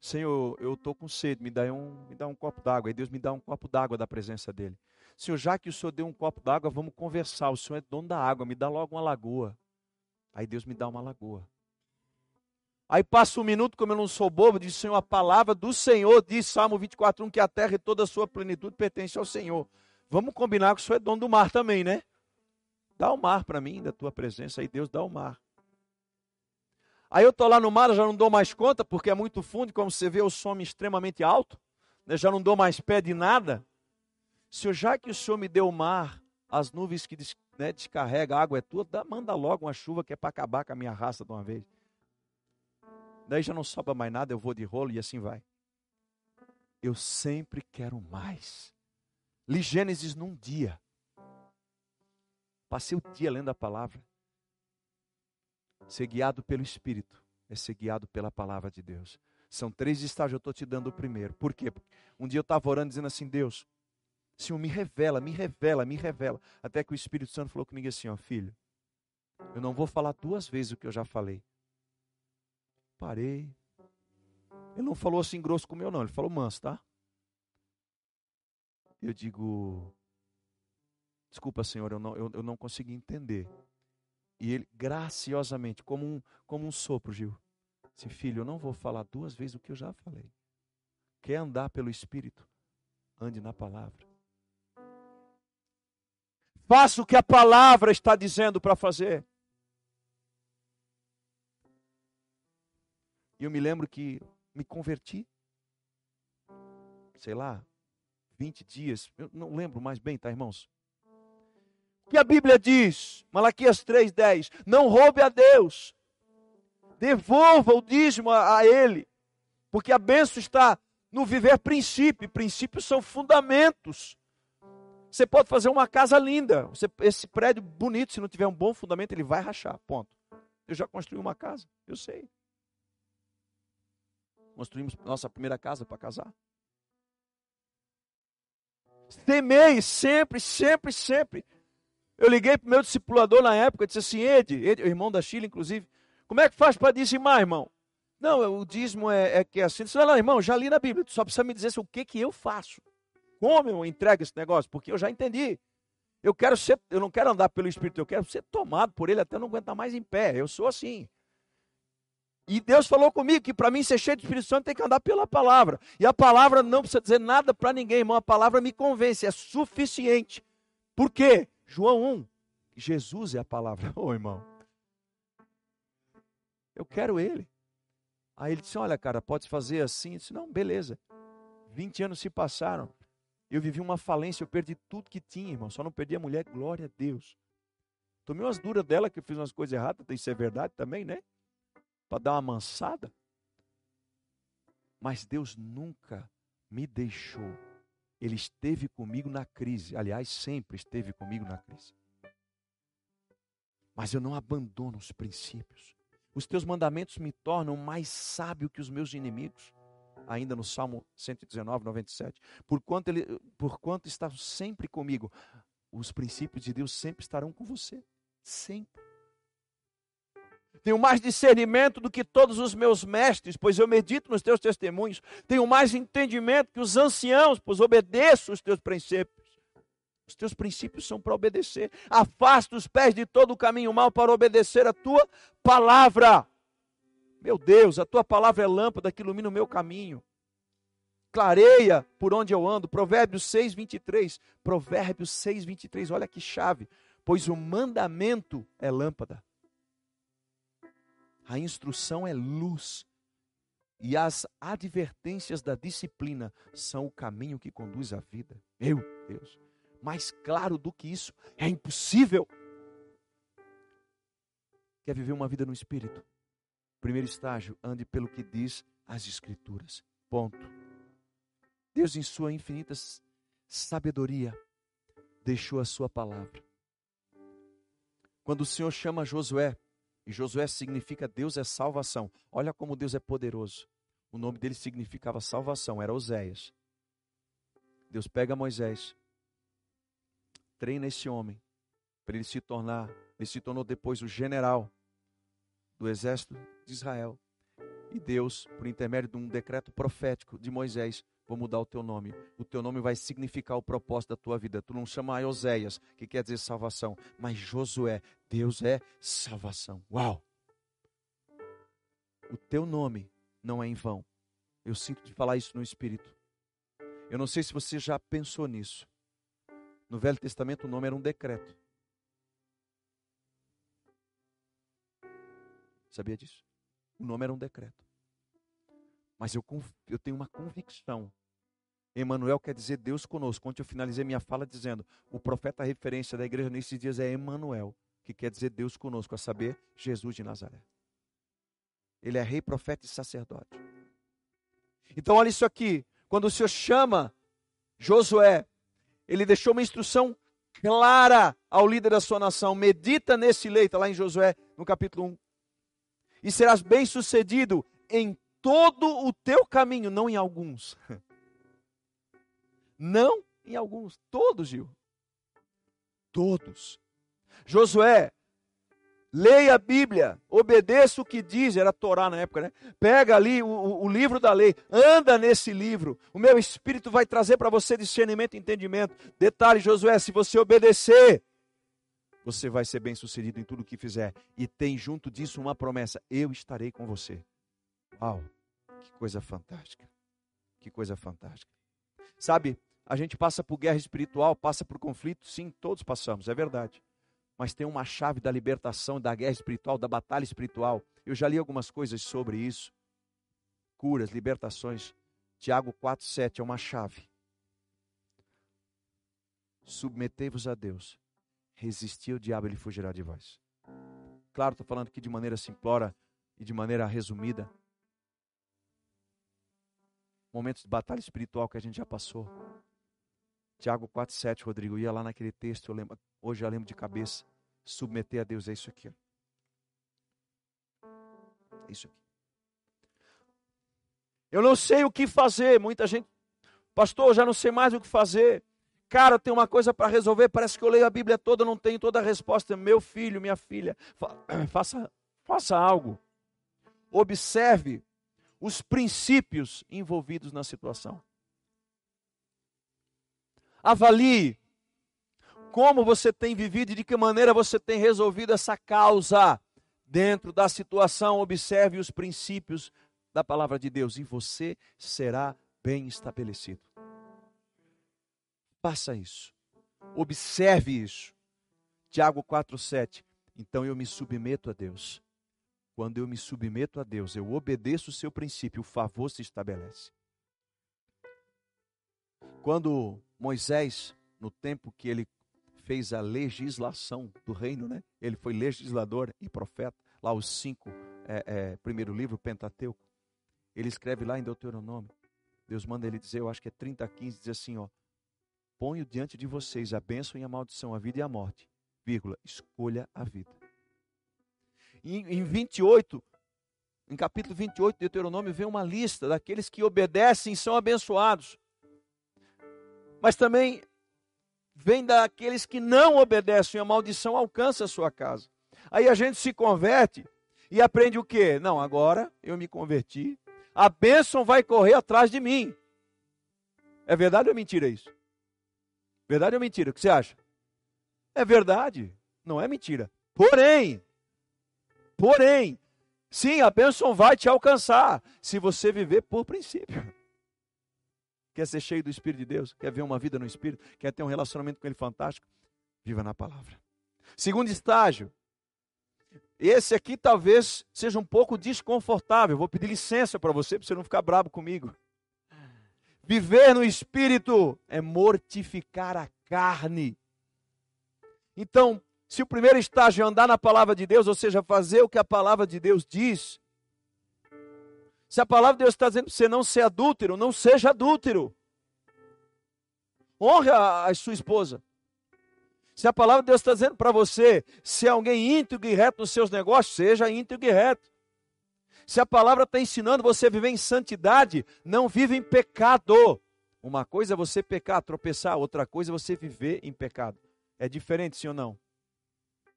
Senhor, eu estou com sede, me dá um, me dá um copo d'água. Aí Deus me dá um copo d'água da presença dele. Senhor, já que o Senhor deu um copo d'água, vamos conversar. O Senhor é dono da água, me dá logo uma lagoa. Aí Deus me dá uma lagoa. Aí passa um minuto, como eu não sou bobo, diz Senhor, a palavra do Senhor diz, Salmo 24, 1, que a terra e toda a sua plenitude pertence ao Senhor. Vamos combinar que o Senhor é dono do mar também, né? Dá o mar para mim, da tua presença. Aí Deus dá o mar. Aí eu estou lá no mar, já não dou mais conta, porque é muito fundo, como você vê, o som extremamente alto. Né? Já não dou mais pé de nada. Senhor, já que o Senhor me deu o mar, as nuvens que né, descarrega, a água é tua, dá, manda logo uma chuva que é para acabar com a minha raça de uma vez. Daí já não sobra mais nada, eu vou de rolo e assim vai. Eu sempre quero mais. Li Gênesis num dia. Passei o dia lendo a palavra. Ser guiado pelo Espírito é ser guiado pela palavra de Deus. São três estágios, eu estou te dando o primeiro. Por quê? Um dia eu estava orando dizendo assim, Deus, Senhor, me revela, me revela, me revela. Até que o Espírito Santo falou comigo assim, ó, filho, eu não vou falar duas vezes o que eu já falei. Parei. Ele não falou assim grosso com o meu, não, ele falou manso, tá? Eu digo, desculpa, Senhor, eu não, eu, eu não consegui entender. E ele, graciosamente, como um, como um sopro, Gil, disse: Filho, eu não vou falar duas vezes o que eu já falei. Quer andar pelo Espírito? Ande na palavra. Faça o que a palavra está dizendo para fazer. E eu me lembro que me converti. Sei lá, 20 dias. Eu não lembro mais bem, tá, irmãos? Que a Bíblia diz? Malaquias 3,10. Não roube a Deus. Devolva o dízimo a, a Ele. Porque a bênção está no viver princípio. Princípios são fundamentos. Você pode fazer uma casa linda. Você, esse prédio bonito, se não tiver um bom fundamento, ele vai rachar. Ponto. Eu já construí uma casa, eu sei. Construímos nossa primeira casa para casar. Temei sempre, sempre, sempre. Eu liguei para o meu discipulador na época, disse assim, Ed, Ed, irmão da Chile, inclusive, como é que faz para dizimar, irmão? Não, o dízimo é, é que é assim. Disse, não, não, irmão, já li na Bíblia, tu só precisa me dizer assim, o que, que eu faço. Como eu entrego esse negócio? Porque eu já entendi. Eu quero ser, eu não quero andar pelo Espírito, eu quero ser tomado por ele até não aguentar mais em pé. Eu sou assim. E Deus falou comigo que para mim ser cheio do Espírito Santo tem que andar pela palavra. E a palavra não precisa dizer nada para ninguém, irmão. A palavra me convence, é suficiente. Por quê? João 1, Jesus é a palavra. Ô oh, irmão, eu quero ele. Aí ele disse: Olha, cara, pode fazer assim? Eu disse: Não, beleza. 20 anos se passaram. Eu vivi uma falência, eu perdi tudo que tinha, irmão. Só não perdi a mulher, glória a Deus. Tomei umas duras dela que eu fiz umas coisas erradas, isso é verdade também, né? Para dar uma mansada. Mas Deus nunca me deixou. Ele esteve comigo na crise. Aliás, sempre esteve comigo na crise. Mas eu não abandono os princípios. Os teus mandamentos me tornam mais sábio que os meus inimigos ainda no Salmo 119, 97. Por quanto, ele, por quanto está sempre comigo, os princípios de Deus sempre estarão com você. Sempre. Tenho mais discernimento do que todos os meus mestres, pois eu medito nos teus testemunhos. Tenho mais entendimento que os anciãos, pois obedeço os teus princípios. Os teus princípios são para obedecer. Afasta os pés de todo o caminho mal para obedecer a tua palavra. Meu Deus, a tua palavra é lâmpada que ilumina o meu caminho. Clareia por onde eu ando. Provérbios 6, 23. Provérbios 6, 23. Olha que chave. Pois o mandamento é lâmpada. A instrução é luz. E as advertências da disciplina são o caminho que conduz à vida. Meu Deus. Mais claro do que isso é impossível. Quer viver uma vida no espírito? Primeiro estágio, ande pelo que diz as Escrituras. Ponto. Deus, em sua infinita sabedoria, deixou a sua palavra. Quando o Senhor chama Josué, e Josué significa Deus é salvação. Olha como Deus é poderoso. O nome dele significava salvação, era Oséias. Deus pega Moisés, treina esse homem para ele se tornar, ele se tornou depois o general do exército de Israel. E Deus, por intermédio de um decreto profético de Moisés, vou mudar o teu nome. O teu nome vai significar o propósito da tua vida. Tu não chama Oséias, que quer dizer salvação, mas Josué, Deus é salvação. Uau! O teu nome não é em vão. Eu sinto de falar isso no espírito. Eu não sei se você já pensou nisso. No Velho Testamento o nome era um decreto. Sabia disso? O nome era um decreto. Mas eu, eu tenho uma convicção. Emanuel quer dizer Deus conosco. Ontem eu finalizei minha fala dizendo: o profeta referência da igreja nesses dias é Emanuel, que quer dizer Deus conosco, a saber, Jesus de Nazaré. Ele é rei, profeta e sacerdote. Então, olha isso aqui. Quando o Senhor chama Josué, ele deixou uma instrução clara ao líder da sua nação. Medita nesse leito, lá em Josué, no capítulo 1 e serás bem-sucedido em todo o teu caminho, não em alguns. Não em alguns, todos, Gil. Todos. Josué, leia a Bíblia, obedeça o que diz, era Torá na época, né? Pega ali o, o, livro da lei, anda nesse livro. O meu espírito vai trazer para você discernimento e entendimento. Detalhe, Josué, se você obedecer, você vai ser bem sucedido em tudo o que fizer. E tem junto disso uma promessa: eu estarei com você. Uau, que coisa fantástica. Que coisa fantástica. Sabe, a gente passa por guerra espiritual, passa por conflito, sim, todos passamos, é verdade. Mas tem uma chave da libertação, da guerra espiritual, da batalha espiritual. Eu já li algumas coisas sobre isso. curas, libertações. Tiago 4,7 é uma chave. Submetei-vos a Deus, resistir ao diabo, ele fugirá de vós. Claro, estou falando aqui de maneira simplória e de maneira resumida. Momentos de batalha espiritual que a gente já passou. Tiago 4,7, Rodrigo, ia lá naquele texto, eu lembro, hoje eu lembro de cabeça. Submeter a Deus é isso aqui. É isso aqui. Eu não sei o que fazer. Muita gente, pastor, eu já não sei mais o que fazer. Cara, tem uma coisa para resolver. Parece que eu leio a Bíblia toda, não tenho toda a resposta. Meu filho, minha filha, faça, faça algo. Observe os princípios envolvidos na situação. Avalie como você tem vivido e de que maneira você tem resolvido essa causa dentro da situação. Observe os princípios da palavra de Deus e você será bem estabelecido. Faça isso. Observe isso. Tiago 4:7. Então eu me submeto a Deus. Quando eu me submeto a Deus, eu obedeço o seu princípio, o favor se estabelece. Quando Moisés, no tempo que ele fez a legislação do reino, né? Ele foi legislador e profeta, lá os cinco, é, é, primeiro livro, Pentateuco. Ele escreve lá em Deuteronômio. Deus manda ele dizer, eu acho que é 30 a 15, diz assim, ó. Ponho diante de vocês a bênção e a maldição, a vida e a morte. Vírgula, escolha a vida. Em, em 28, em capítulo 28 de Deuteronômio, vem uma lista daqueles que obedecem e são abençoados. Mas também vem daqueles que não obedecem, a maldição alcança a sua casa. Aí a gente se converte e aprende o quê? Não, agora eu me converti, a bênção vai correr atrás de mim. É verdade ou mentira isso? Verdade ou mentira? O que você acha? É verdade, não é mentira. Porém, porém, sim, a bênção vai te alcançar se você viver por princípio. Quer ser cheio do Espírito de Deus? Quer ver uma vida no Espírito? Quer ter um relacionamento com Ele fantástico? Viva na palavra. Segundo estágio. Esse aqui talvez seja um pouco desconfortável. Vou pedir licença para você, para você não ficar bravo comigo. Viver no Espírito é mortificar a carne. Então, se o primeiro estágio é andar na palavra de Deus, ou seja, fazer o que a palavra de Deus diz, se a palavra de Deus está dizendo para você não ser adúltero, não seja adúltero. Honre a, a sua esposa. Se a palavra de Deus está dizendo para você ser alguém íntegro e reto nos seus negócios, seja íntegro e reto. Se a palavra está ensinando você a viver em santidade, não vive em pecado. Uma coisa é você pecar, tropeçar, outra coisa é você viver em pecado. É diferente, sim ou não?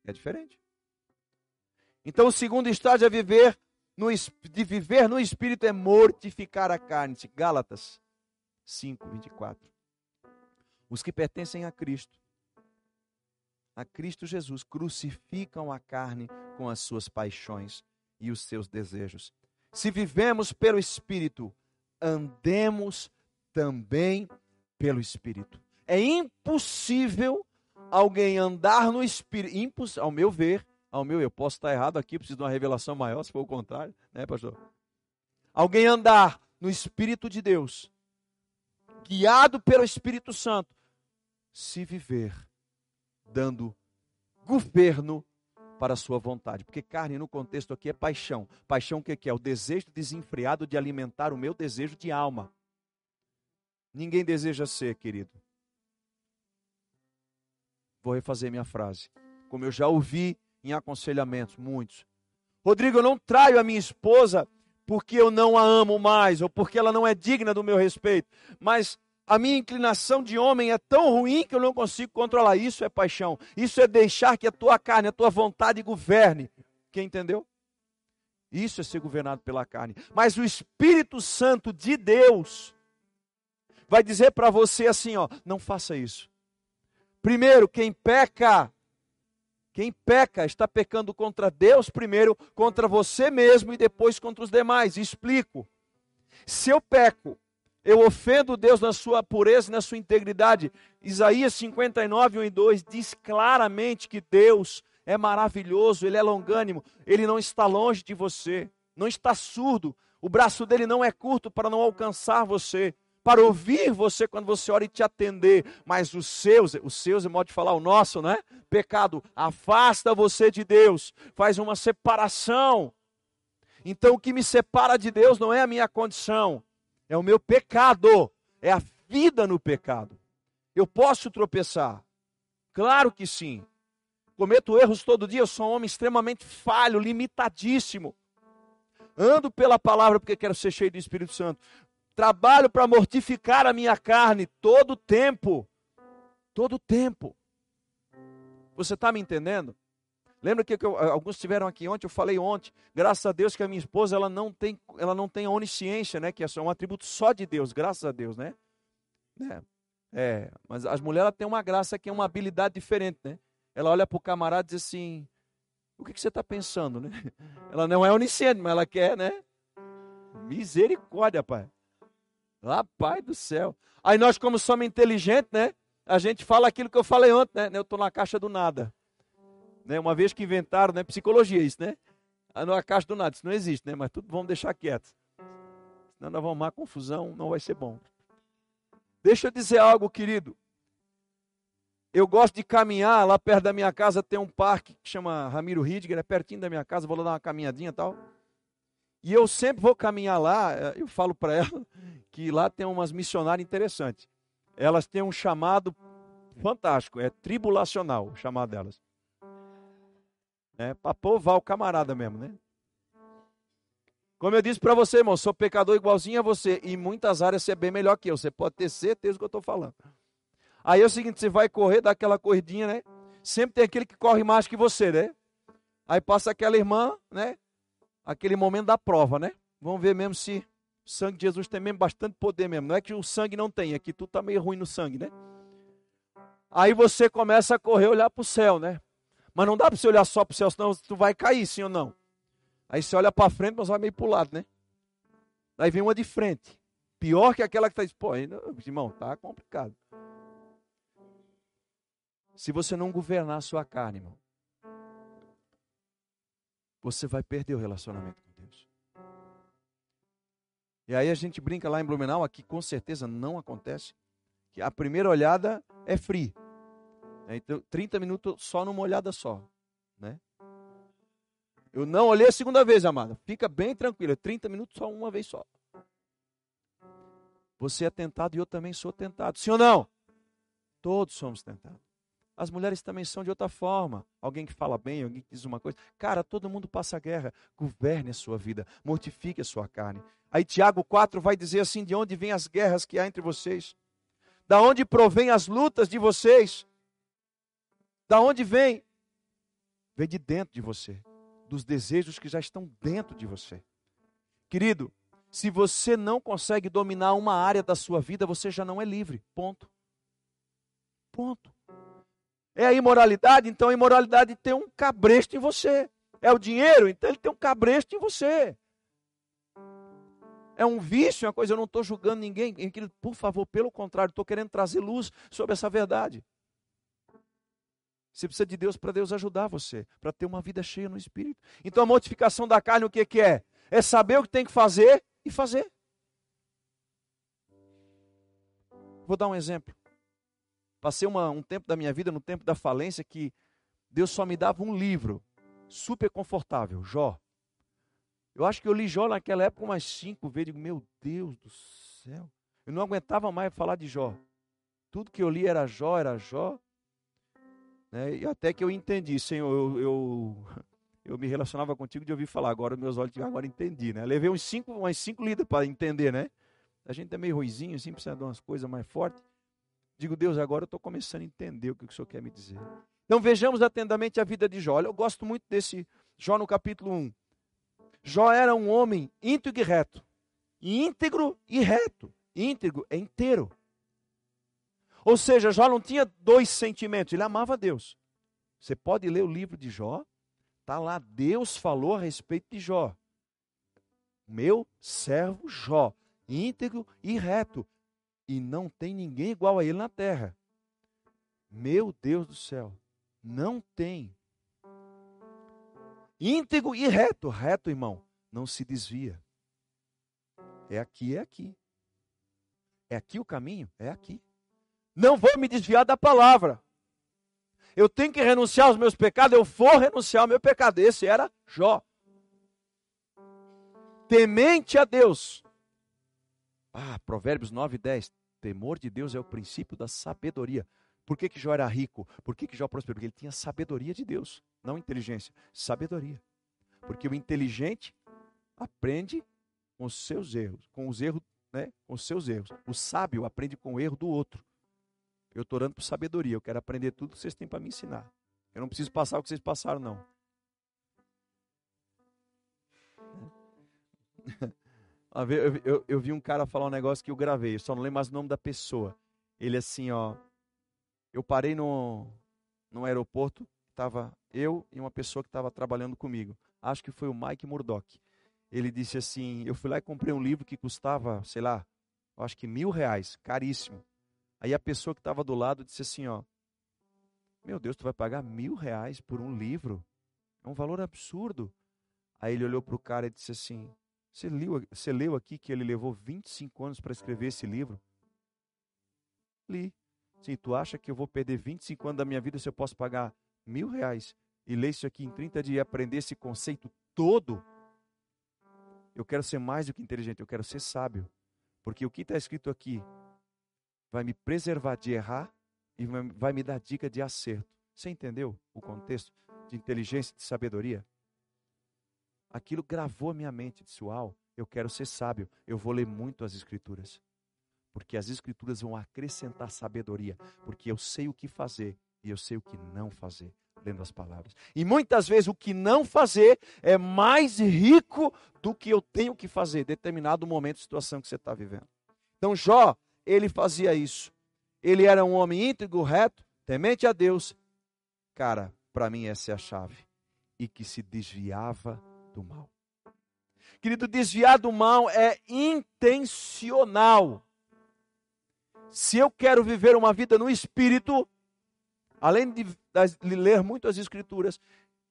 É diferente. Então, o segundo estágio é viver no, de viver no Espírito é mortificar a carne. Gálatas 5, 24. Os que pertencem a Cristo, a Cristo Jesus, crucificam a carne com as suas paixões e os seus desejos. Se vivemos pelo Espírito, andemos também pelo Espírito. É impossível alguém andar no Espírito, ao meu ver, ao meu, eu posso estar errado aqui, preciso de uma revelação maior, se for o contrário, né, pastor? Alguém andar no Espírito de Deus, guiado pelo Espírito Santo, se viver dando governo para a sua vontade. Porque carne, no contexto aqui, é paixão. Paixão o que é? O desejo desenfreado de alimentar o meu desejo de alma. Ninguém deseja ser, querido. Vou refazer minha frase. Como eu já ouvi em aconselhamentos, muitos. Rodrigo, eu não traio a minha esposa porque eu não a amo mais ou porque ela não é digna do meu respeito, mas a minha inclinação de homem é tão ruim que eu não consigo controlar. Isso é paixão. Isso é deixar que a tua carne, a tua vontade governe. Quem entendeu? Isso é ser governado pela carne. Mas o Espírito Santo de Deus vai dizer para você assim, ó, não faça isso. Primeiro, quem peca quem peca está pecando contra Deus primeiro, contra você mesmo e depois contra os demais. Explico. Se eu peco, eu ofendo Deus na sua pureza e na sua integridade. Isaías 59, 1 e 2 diz claramente que Deus é maravilhoso, Ele é longânimo, Ele não está longe de você, não está surdo. O braço dele não é curto para não alcançar você, para ouvir você quando você ora e te atender. Mas os seus, os seus, é modo de falar, o nosso, né? Pecado afasta você de Deus, faz uma separação. Então o que me separa de Deus não é a minha condição, é o meu pecado, é a vida no pecado. Eu posso tropeçar? Claro que sim. Cometo erros todo dia, eu sou um homem extremamente falho, limitadíssimo. Ando pela palavra porque quero ser cheio do Espírito Santo. Trabalho para mortificar a minha carne todo o tempo. Todo o tempo. Você está me entendendo? Lembra que eu, alguns estiveram aqui ontem, eu falei ontem, graças a Deus que a minha esposa ela não tem, ela não tem onisciência, né? Que é um atributo só de Deus, graças a Deus, né? É, é mas as mulheres têm uma graça que é uma habilidade diferente, né? Ela olha para o camarada e diz assim: O que, que você está pensando, né? Ela não é onisciente, mas ela quer, né? Misericórdia, pai. Pai do céu. Aí nós, como somos inteligentes, né? A gente fala aquilo que eu falei ontem, né? Eu estou na caixa do nada. Né? Uma vez que inventaram, né? Psicologia, isso, né? Na caixa do nada, isso não existe, né? Mas tudo vamos deixar quieto. Senão nós vamos arrumar confusão, não vai ser bom. Deixa eu dizer algo, querido. Eu gosto de caminhar, lá perto da minha casa tem um parque que chama Ramiro Ridger, é pertinho da minha casa, vou lá dar uma caminhadinha e tal. E eu sempre vou caminhar lá, eh, eu falo para ela que lá tem umas missionárias interessantes. Elas têm um chamado fantástico, é tribulacional, o chamado delas. É para povar o camarada mesmo, né? Como eu disse para você, irmão, sou pecador igualzinho a você. E em muitas áreas você é bem melhor que eu. Você pode ter certeza do que eu estou falando. Aí é o seguinte, você vai correr, dá aquela corridinha, né? Sempre tem aquele que corre mais que você, né? Aí passa aquela irmã, né? Aquele momento da prova, né? Vamos ver mesmo se o sangue de Jesus tem mesmo bastante poder mesmo. Não é que o sangue não tem, é que tu tá meio ruim no sangue, né? Aí você começa a correr, olhar para o céu, né? Mas não dá para você olhar só para o céu, senão tu vai cair, sim ou não? Aí você olha para frente, mas vai meio para o lado, né? Aí vem uma de frente. Pior que aquela que está... Pô, irmão, tá complicado. Se você não governar a sua carne, irmão, você vai perder o relacionamento com Deus. E aí a gente brinca lá em Blumenau, aqui com certeza não acontece, que a primeira olhada é free. Né? Então, 30 minutos só numa olhada só. Né? Eu não olhei a segunda vez, amada. Fica bem tranquilo. 30 minutos só uma vez só. Você é tentado e eu também sou tentado. Sim ou não? Todos somos tentados. As mulheres também são de outra forma. Alguém que fala bem, alguém que diz uma coisa. Cara, todo mundo passa guerra. Governe a sua vida. Mortifique a sua carne. Aí Tiago 4 vai dizer assim: de onde vêm as guerras que há entre vocês? Da onde provém as lutas de vocês? Da onde vem? Vem de dentro de você. Dos desejos que já estão dentro de você. Querido, se você não consegue dominar uma área da sua vida, você já não é livre. Ponto. Ponto. É a imoralidade, então a imoralidade tem um cabresto em você. É o dinheiro, então ele tem um cabresto em você. É um vício, é uma coisa, eu não estou julgando ninguém. Por favor, pelo contrário, estou querendo trazer luz sobre essa verdade. Você precisa de Deus para Deus ajudar você, para ter uma vida cheia no Espírito. Então a mortificação da carne, o que, que é? É saber o que tem que fazer e fazer. Vou dar um exemplo. Passei uma, um tempo da minha vida, no tempo da falência, que Deus só me dava um livro, super confortável, Jó. Eu acho que eu li Jó naquela época umas cinco vezes. Digo, meu Deus do céu. Eu não aguentava mais falar de Jó. Tudo que eu li era Jó, era Jó. Né? E até que eu entendi, Senhor, eu, eu, eu, me relacionava contigo de ouvir falar. Agora meus olhos agora entendi, né? Levei uns cinco, umas cinco lidas para entender, né? A gente é meio ruizinho, assim, precisa de umas coisas mais fortes. Digo, Deus, agora eu estou começando a entender o que o Senhor quer me dizer. Então vejamos atentamente a vida de Jó. Olha, eu gosto muito desse Jó no capítulo 1. Jó era um homem íntegro e reto. Íntegro e reto. Íntegro é inteiro. Ou seja, Jó não tinha dois sentimentos, ele amava Deus. Você pode ler o livro de Jó, está lá, Deus falou a respeito de Jó. Meu servo Jó, íntegro e reto e não tem ninguém igual a ele na terra. Meu Deus do céu, não tem. Íntegro e reto, reto, irmão, não se desvia. É aqui, é aqui. É aqui o caminho? É aqui. Não vou me desviar da palavra. Eu tenho que renunciar aos meus pecados, eu vou renunciar ao meu pecado. Esse era Jó. Temente a Deus. Ah, Provérbios 9, 10. Temor de Deus é o princípio da sabedoria. Por que, que Jó era rico? Por que, que Jó prosperou? Porque ele tinha sabedoria de Deus, não inteligência, sabedoria. Porque o inteligente aprende com os seus erros, com os erros, né? Com os seus erros. O sábio aprende com o erro do outro. Eu estou orando por sabedoria, eu quero aprender tudo que vocês têm para me ensinar. Eu não preciso passar o que vocês passaram, não. Eu, eu, eu, vi um cara falar um negócio que eu gravei, eu só não lembro mais o nome da pessoa. Ele assim, ó. Eu parei no, no aeroporto, estava eu e uma pessoa que estava trabalhando comigo. Acho que foi o Mike Murdock. Ele disse assim: Eu fui lá e comprei um livro que custava, sei lá, acho que mil reais, caríssimo. Aí a pessoa que estava do lado disse assim: Ó, meu Deus, tu vai pagar mil reais por um livro? É um valor absurdo. Aí ele olhou para o cara e disse assim: você leu, você leu aqui que ele levou 25 anos para escrever esse livro? Li. Sim, tu acha que eu vou perder 25 anos da minha vida se eu posso pagar mil reais e ler isso aqui em 30 dias e aprender esse conceito todo? Eu quero ser mais do que inteligente, eu quero ser sábio. Porque o que está escrito aqui vai me preservar de errar e vai me dar dica de acerto. Você entendeu o contexto de inteligência e de sabedoria? Aquilo gravou a minha mente. Disse: Uau, eu quero ser sábio, eu vou ler muito as Escrituras. Porque as Escrituras vão acrescentar sabedoria. Porque eu sei o que fazer e eu sei o que não fazer, lendo as palavras. E muitas vezes o que não fazer é mais rico do que eu tenho que fazer, determinado momento, situação que você está vivendo. Então, Jó, ele fazia isso. Ele era um homem íntegro, reto, temente a Deus. Cara, para mim essa é a chave. E que se desviava do mal. Querido, desviar do mal é intencional. Se eu quero viver uma vida no espírito, além de, de ler muito as escrituras,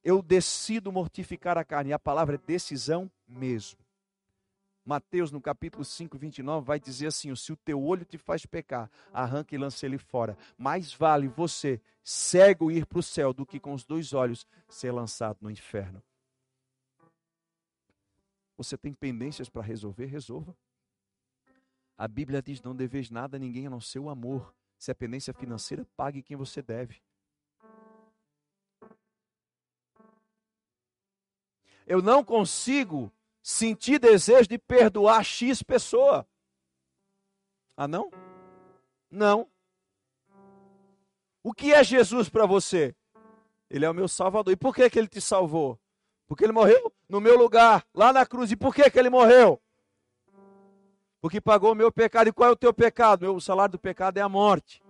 eu decido mortificar a carne. A palavra é decisão mesmo. Mateus, no capítulo 5, 29, vai dizer assim: Se o teu olho te faz pecar, arranca e lança ele fora. Mais vale você, cego, ir para o céu do que com os dois olhos ser lançado no inferno. Você tem pendências para resolver? Resolva. A Bíblia diz: não deveis nada a ninguém a não ser o amor. Se é pendência financeira, pague quem você deve. Eu não consigo sentir desejo de perdoar X pessoa. Ah, não? Não. O que é Jesus para você? Ele é o meu Salvador. E por que, que ele te salvou? Porque ele morreu no meu lugar, lá na cruz. E por que, que ele morreu? Porque pagou o meu pecado. E qual é o teu pecado? O salário do pecado é a morte.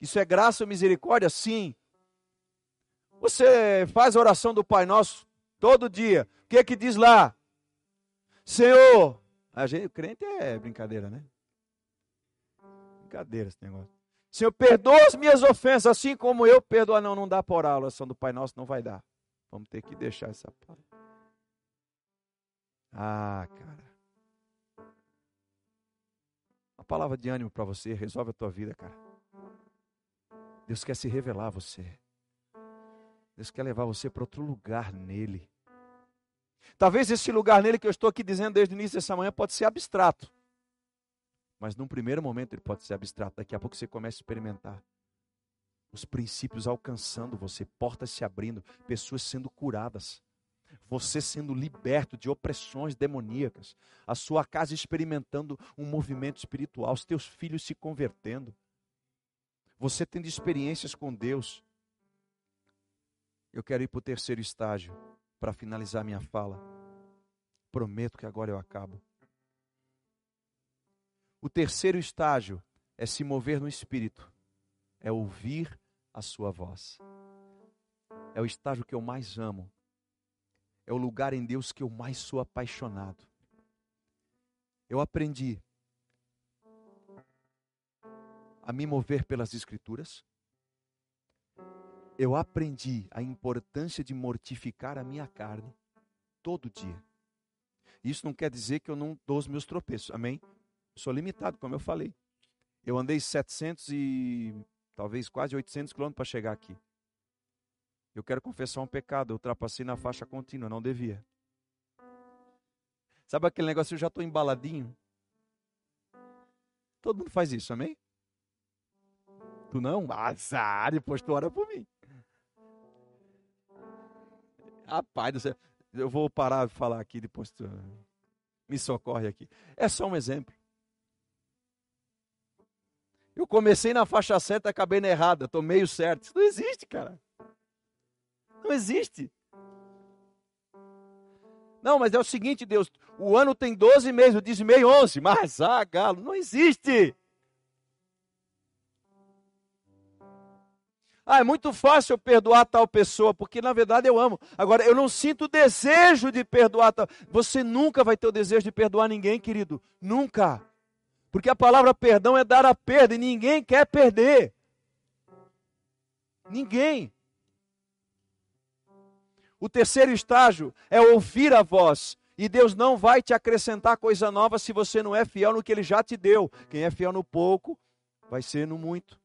Isso é graça ou misericórdia? Sim. Você faz a oração do Pai Nosso todo dia. O que é que diz lá? Senhor. A gente, o crente é brincadeira, né? Brincadeira esse negócio. Senhor, perdoa as minhas ofensas, assim como eu perdoo. Não, não dá por a oração do Pai Nosso, não vai dar. Vamos ter que deixar essa parte. Ah, cara. Uma palavra de ânimo para você, resolve a tua vida, cara. Deus quer se revelar a você. Deus quer levar você para outro lugar nele. Talvez esse lugar nele que eu estou aqui dizendo desde o início dessa manhã pode ser abstrato. Mas num primeiro momento ele pode ser abstrato. Daqui a pouco você começa a experimentar os princípios alcançando você, portas se abrindo, pessoas sendo curadas, você sendo liberto de opressões demoníacas, a sua casa experimentando um movimento espiritual, os teus filhos se convertendo, você tendo experiências com Deus. Eu quero ir para o terceiro estágio, para finalizar minha fala. Prometo que agora eu acabo. O terceiro estágio é se mover no espírito, é ouvir a sua voz. É o estágio que eu mais amo. É o lugar em Deus que eu mais sou apaixonado. Eu aprendi a me mover pelas Escrituras. Eu aprendi a importância de mortificar a minha carne todo dia. Isso não quer dizer que eu não dou os meus tropeços, amém? Sou limitado, como eu falei. Eu andei 700 e talvez quase 800 quilômetros para chegar aqui. Eu quero confessar um pecado, eu ultrapassei na faixa contínua, não devia. Sabe aquele negócio, eu já estou embaladinho? Todo mundo faz isso, amém? Tu não? Azar, depois tu ora por mim. Rapaz do céu. Eu vou parar de falar aqui, depois tu me socorre aqui. É só um exemplo. Eu comecei na faixa certa, acabei na errada, estou meio certo. Isso não existe, cara. Não existe. Não, mas é o seguinte, Deus, o ano tem 12 meses, eu disse meio 11, mas, ah, galo, não existe. Ah, é muito fácil eu perdoar tal pessoa, porque na verdade eu amo. Agora, eu não sinto desejo de perdoar tal. Você nunca vai ter o desejo de perdoar ninguém, querido. Nunca. Porque a palavra perdão é dar a perda e ninguém quer perder. Ninguém. O terceiro estágio é ouvir a voz. E Deus não vai te acrescentar coisa nova se você não é fiel no que Ele já te deu. Quem é fiel no pouco, vai ser no muito.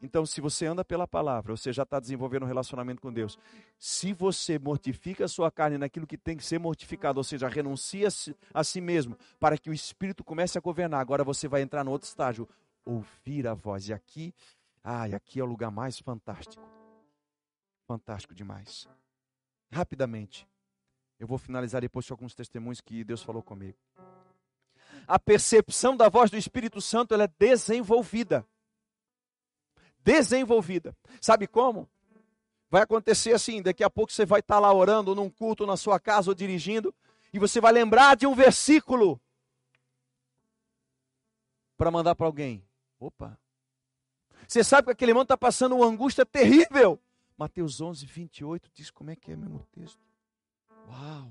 Então, se você anda pela palavra, você já está desenvolvendo um relacionamento com Deus. Se você mortifica a sua carne naquilo que tem que ser mortificado, ou seja, renuncia a si mesmo, para que o Espírito comece a governar, agora você vai entrar no outro estágio, ouvir a voz. E aqui, ai, aqui é o lugar mais fantástico. Fantástico demais. Rapidamente, eu vou finalizar depois com alguns testemunhos que Deus falou comigo. A percepção da voz do Espírito Santo ela é desenvolvida desenvolvida. Sabe como? Vai acontecer assim, daqui a pouco você vai estar lá orando num culto na sua casa ou dirigindo, e você vai lembrar de um versículo para mandar para alguém. Opa! Você sabe que aquele irmão está passando uma angústia terrível. Mateus 11, 28 diz como é que é mesmo o texto. Uau!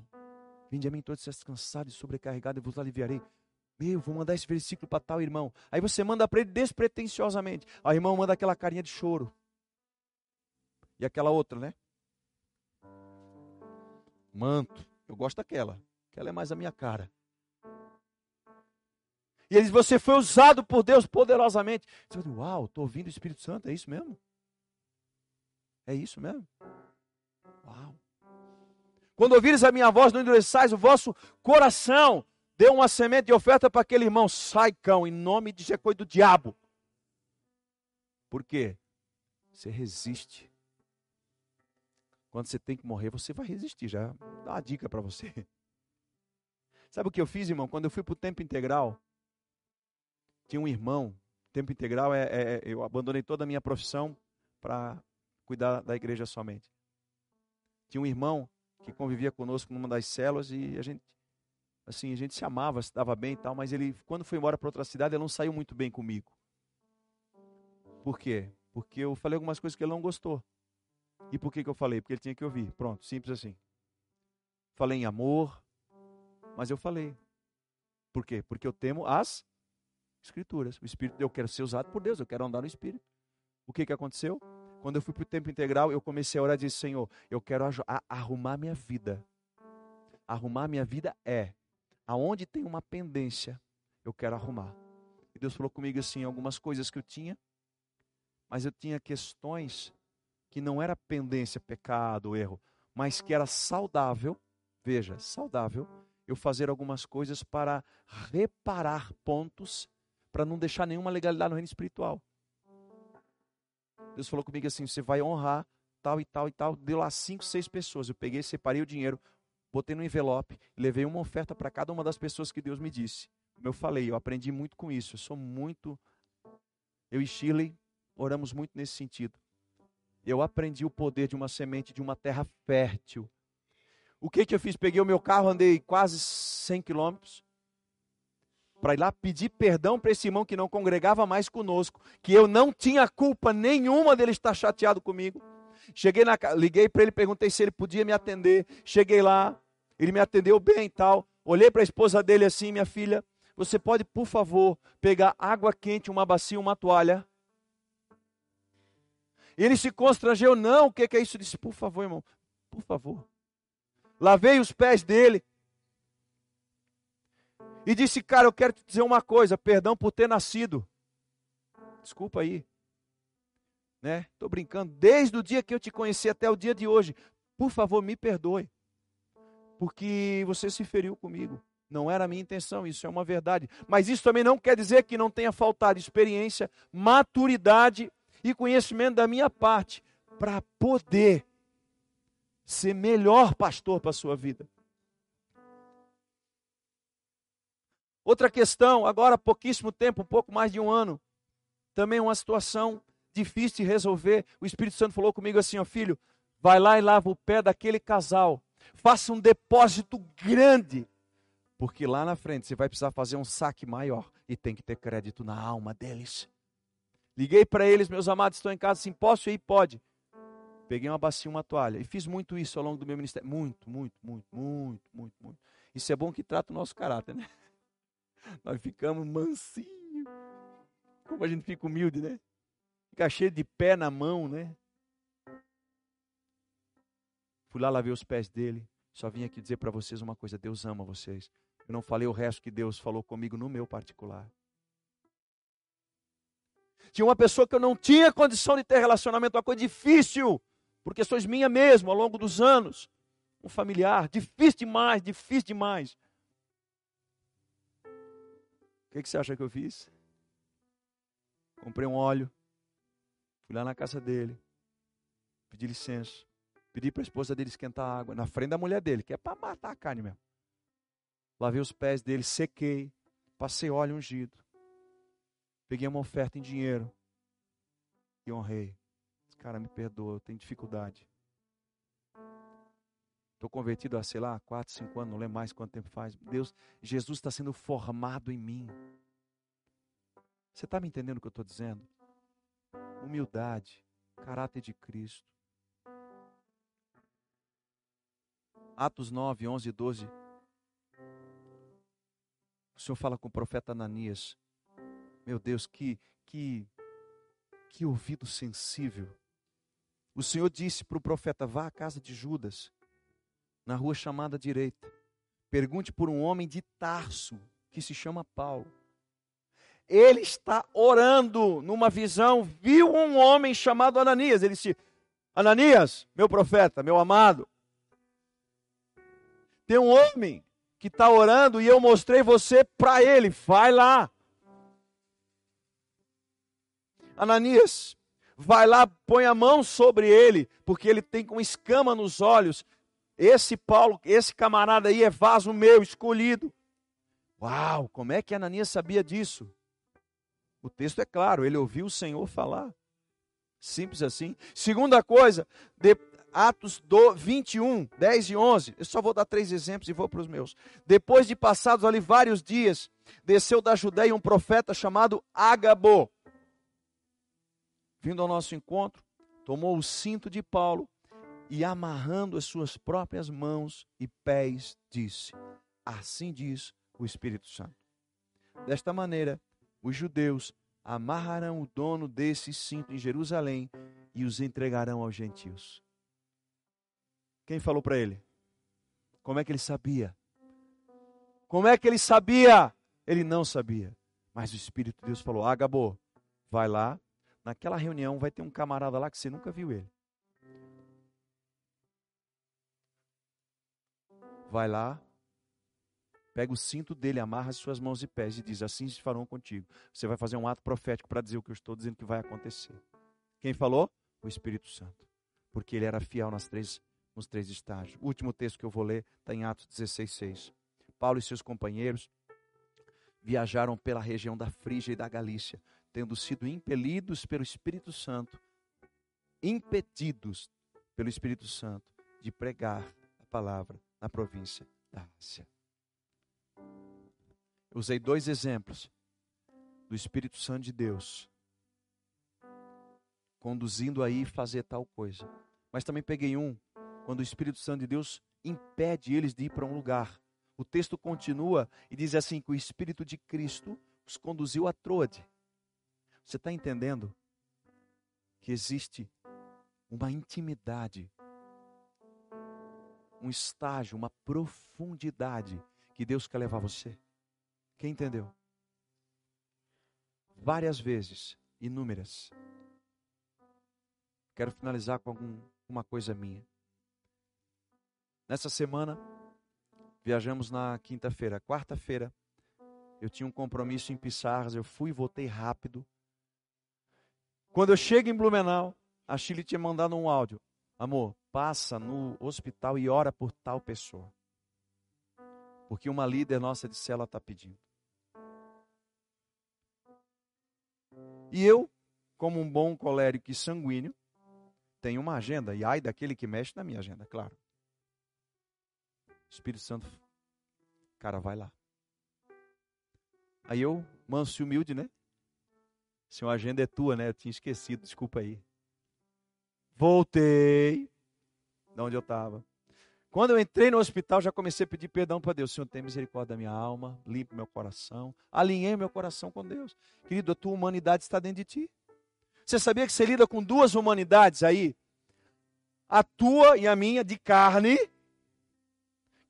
Vinde a mim todos esses cansados e sobrecarregados, eu vos aliviarei. Meu, vou mandar esse versículo para tal irmão. Aí você manda para ele despretensiosamente. A irmã manda aquela carinha de choro. E aquela outra, né? Manto. Eu gosto daquela. Aquela é mais a minha cara. E ele diz: Você foi usado por Deus poderosamente. Você fala, Uau, estou ouvindo o Espírito Santo. É isso mesmo? É isso mesmo? Uau. Quando ouvires a minha voz, não endureçais o vosso coração. Deu uma semente de oferta para aquele irmão. Sai, cão, em nome de Jesus, do diabo. Por quê? Você resiste. Quando você tem que morrer, você vai resistir. Já dá uma dica para você. Sabe o que eu fiz, irmão? Quando eu fui para o tempo integral, tinha um irmão. Tempo integral é, é, é eu abandonei toda a minha profissão para cuidar da igreja somente. Tinha um irmão que convivia conosco numa das células e a gente assim, a gente se amava, se dava bem e tal, mas ele, quando foi embora para outra cidade, ele não saiu muito bem comigo. Por quê? Porque eu falei algumas coisas que ele não gostou. E por que, que eu falei? Porque ele tinha que ouvir. Pronto, simples assim. Falei em amor, mas eu falei. Por quê? Porque eu temo as escrituras. O Espírito, eu quero ser usado por Deus, eu quero andar no Espírito. O que, que aconteceu? Quando eu fui para o tempo integral, eu comecei a orar e disse, Senhor, eu quero arrumar minha vida. Arrumar minha vida é aonde tem uma pendência, eu quero arrumar. E Deus falou comigo assim, algumas coisas que eu tinha, mas eu tinha questões que não era pendência, pecado, erro, mas que era saudável, veja, saudável, eu fazer algumas coisas para reparar pontos, para não deixar nenhuma legalidade no reino espiritual. Deus falou comigo assim: você vai honrar tal e tal e tal. Deu lá cinco, seis pessoas. Eu peguei, separei o dinheiro, botei no envelope levei uma oferta para cada uma das pessoas que Deus me disse. Como eu falei, eu aprendi muito com isso. Eu sou muito. Eu e Shirley oramos muito nesse sentido. Eu aprendi o poder de uma semente de uma terra fértil. O que, que eu fiz? Peguei o meu carro, andei quase 100 quilômetros para ir lá pedir perdão para esse irmão que não congregava mais conosco, que eu não tinha culpa nenhuma dele estar chateado comigo. Cheguei na liguei para ele, perguntei se ele podia me atender. Cheguei lá, ele me atendeu bem e tal. Olhei para a esposa dele assim, minha filha, você pode, por favor, pegar água quente, uma bacia, uma toalha? Ele se constrangeu, não, o que, que é isso? Eu disse, por favor, irmão, por favor. Lavei os pés dele. e disse: Cara, eu quero te dizer uma coisa, perdão por ter nascido. Desculpa aí. Né? Tô brincando. Desde o dia que eu te conheci até o dia de hoje, por favor, me perdoe. Porque você se feriu comigo. Não era a minha intenção, isso é uma verdade. Mas isso também não quer dizer que não tenha faltado experiência, maturidade e conhecimento da minha parte para poder ser melhor pastor para a sua vida. Outra questão, agora há pouquíssimo tempo, um pouco mais de um ano, também uma situação difícil de resolver. O Espírito Santo falou comigo assim: ó filho, vai lá e lava o pé daquele casal, faça um depósito grande, porque lá na frente você vai precisar fazer um saque maior e tem que ter crédito na alma deles. Liguei para eles, meus amados, estão em casa, assim, posso ir? Pode. Peguei uma bacia, uma toalha. E fiz muito isso ao longo do meu ministério. Muito, muito, muito, muito, muito, muito. Isso é bom que trata o nosso caráter, né? Nós ficamos mansinho. Como a gente fica humilde, né? Fica cheio de pé na mão, né? Fui lá, lavei os pés dele. Só vim aqui dizer para vocês uma coisa: Deus ama vocês. Eu não falei o resto que Deus falou comigo no meu particular. Tinha uma pessoa que eu não tinha condição de ter relacionamento, uma coisa difícil, por questões minha mesmo, ao longo dos anos. Um familiar, difícil demais, difícil demais. O que, que você acha que eu fiz? Comprei um óleo, fui lá na casa dele, pedi licença, pedi para a esposa dele esquentar água, na frente da mulher dele, que é para matar a carne mesmo. Lavei os pés dele, sequei, passei óleo ungido, peguei uma oferta em dinheiro e honrei. Esse cara me perdoa, eu tenho dificuldade. Estou convertido há, sei lá, quatro, cinco anos, não lembro mais quanto tempo faz. Deus, Jesus está sendo formado em mim. Você está me entendendo o que eu estou dizendo? Humildade, caráter de Cristo. Atos 9, 11 e 12. O Senhor fala com o profeta Ananias. Meu Deus, que, que, que ouvido sensível. O Senhor disse para o profeta: vá à casa de Judas na rua chamada direita. Pergunte por um homem de Tarso, que se chama Paulo. Ele está orando numa visão, viu um homem chamado Ananias. Ele disse: Ananias, meu profeta, meu amado, tem um homem que está orando e eu mostrei você para ele. Vai lá. Ananias, vai lá, põe a mão sobre ele, porque ele tem com escama nos olhos. Esse Paulo, esse camarada aí é vaso meu, escolhido. Uau, como é que Ananias sabia disso? O texto é claro, ele ouviu o Senhor falar. Simples assim. Segunda coisa, de, Atos do 21, 10 e 11. Eu só vou dar três exemplos e vou para os meus. Depois de passados ali vários dias, desceu da Judéia um profeta chamado Agabo. Vindo ao nosso encontro, tomou o cinto de Paulo e amarrando as suas próprias mãos e pés, disse: Assim diz o Espírito Santo. Desta maneira, os judeus amarrarão o dono desse cinto em Jerusalém e os entregarão aos gentios. Quem falou para ele? Como é que ele sabia? Como é que ele sabia? Ele não sabia. Mas o Espírito de Deus falou: Agabô, vai lá. Naquela reunião vai ter um camarada lá que você nunca viu ele. vai lá, pega o cinto dele, amarra as suas mãos e pés e diz: Assim se farão contigo. Você vai fazer um ato profético para dizer o que eu estou dizendo que vai acontecer. Quem falou? O Espírito Santo. Porque ele era fiel nas três, nos três estágios. O último texto que eu vou ler está em Atos 16, 6. Paulo e seus companheiros viajaram pela região da Frígia e da Galícia, tendo sido impelidos pelo Espírito Santo, impedidos pelo Espírito Santo de pregar a palavra na província da Ásia. Eu usei dois exemplos do Espírito Santo de Deus conduzindo aí fazer tal coisa. Mas também peguei um quando o Espírito Santo de Deus impede eles de ir para um lugar. O texto continua e diz assim: que o Espírito de Cristo os conduziu a Troade. Você está entendendo que existe uma intimidade um estágio, uma profundidade que Deus quer levar você. Quem entendeu? Várias vezes, inúmeras. Quero finalizar com algum, uma coisa minha. Nessa semana, viajamos na quinta-feira. Quarta-feira, eu tinha um compromisso em Pissarras, eu fui e voltei rápido. Quando eu chego em Blumenau, a Chile tinha mandado um áudio. Amor, passa no hospital e ora por tal pessoa. Porque uma líder nossa de cela está pedindo. E eu, como um bom colérico e sanguíneo, tenho uma agenda. E ai daquele que mexe na minha agenda, claro. Espírito Santo, cara, vai lá. Aí eu, manso e humilde, né? Se uma agenda é tua, né? Eu tinha esquecido, desculpa aí. Voltei de onde eu estava. Quando eu entrei no hospital, já comecei a pedir perdão para Deus. Senhor, tem misericórdia da minha alma, limpe meu coração, alinhei meu coração com Deus. Querido, a tua humanidade está dentro de ti. Você sabia que você lida com duas humanidades aí? A tua e a minha, de carne,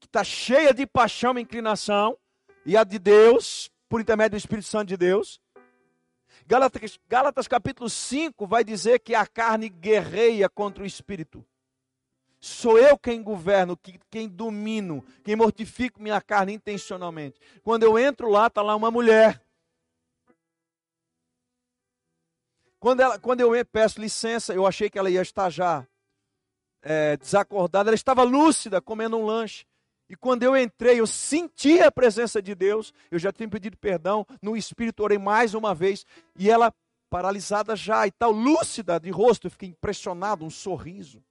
que está cheia de paixão e inclinação, e a de Deus, por intermédio do Espírito Santo de Deus. Gálatas, Gálatas capítulo 5 vai dizer que a carne guerreia contra o espírito. Sou eu quem governo, quem domino, quem mortifico minha carne intencionalmente. Quando eu entro lá, está lá uma mulher. Quando, ela, quando eu peço licença, eu achei que ela ia estar já é, desacordada. Ela estava lúcida, comendo um lanche. E quando eu entrei, eu senti a presença de Deus. Eu já tinha pedido perdão. No espírito, orei mais uma vez. E ela, paralisada já e tal, lúcida de rosto, eu fiquei impressionado, um sorriso.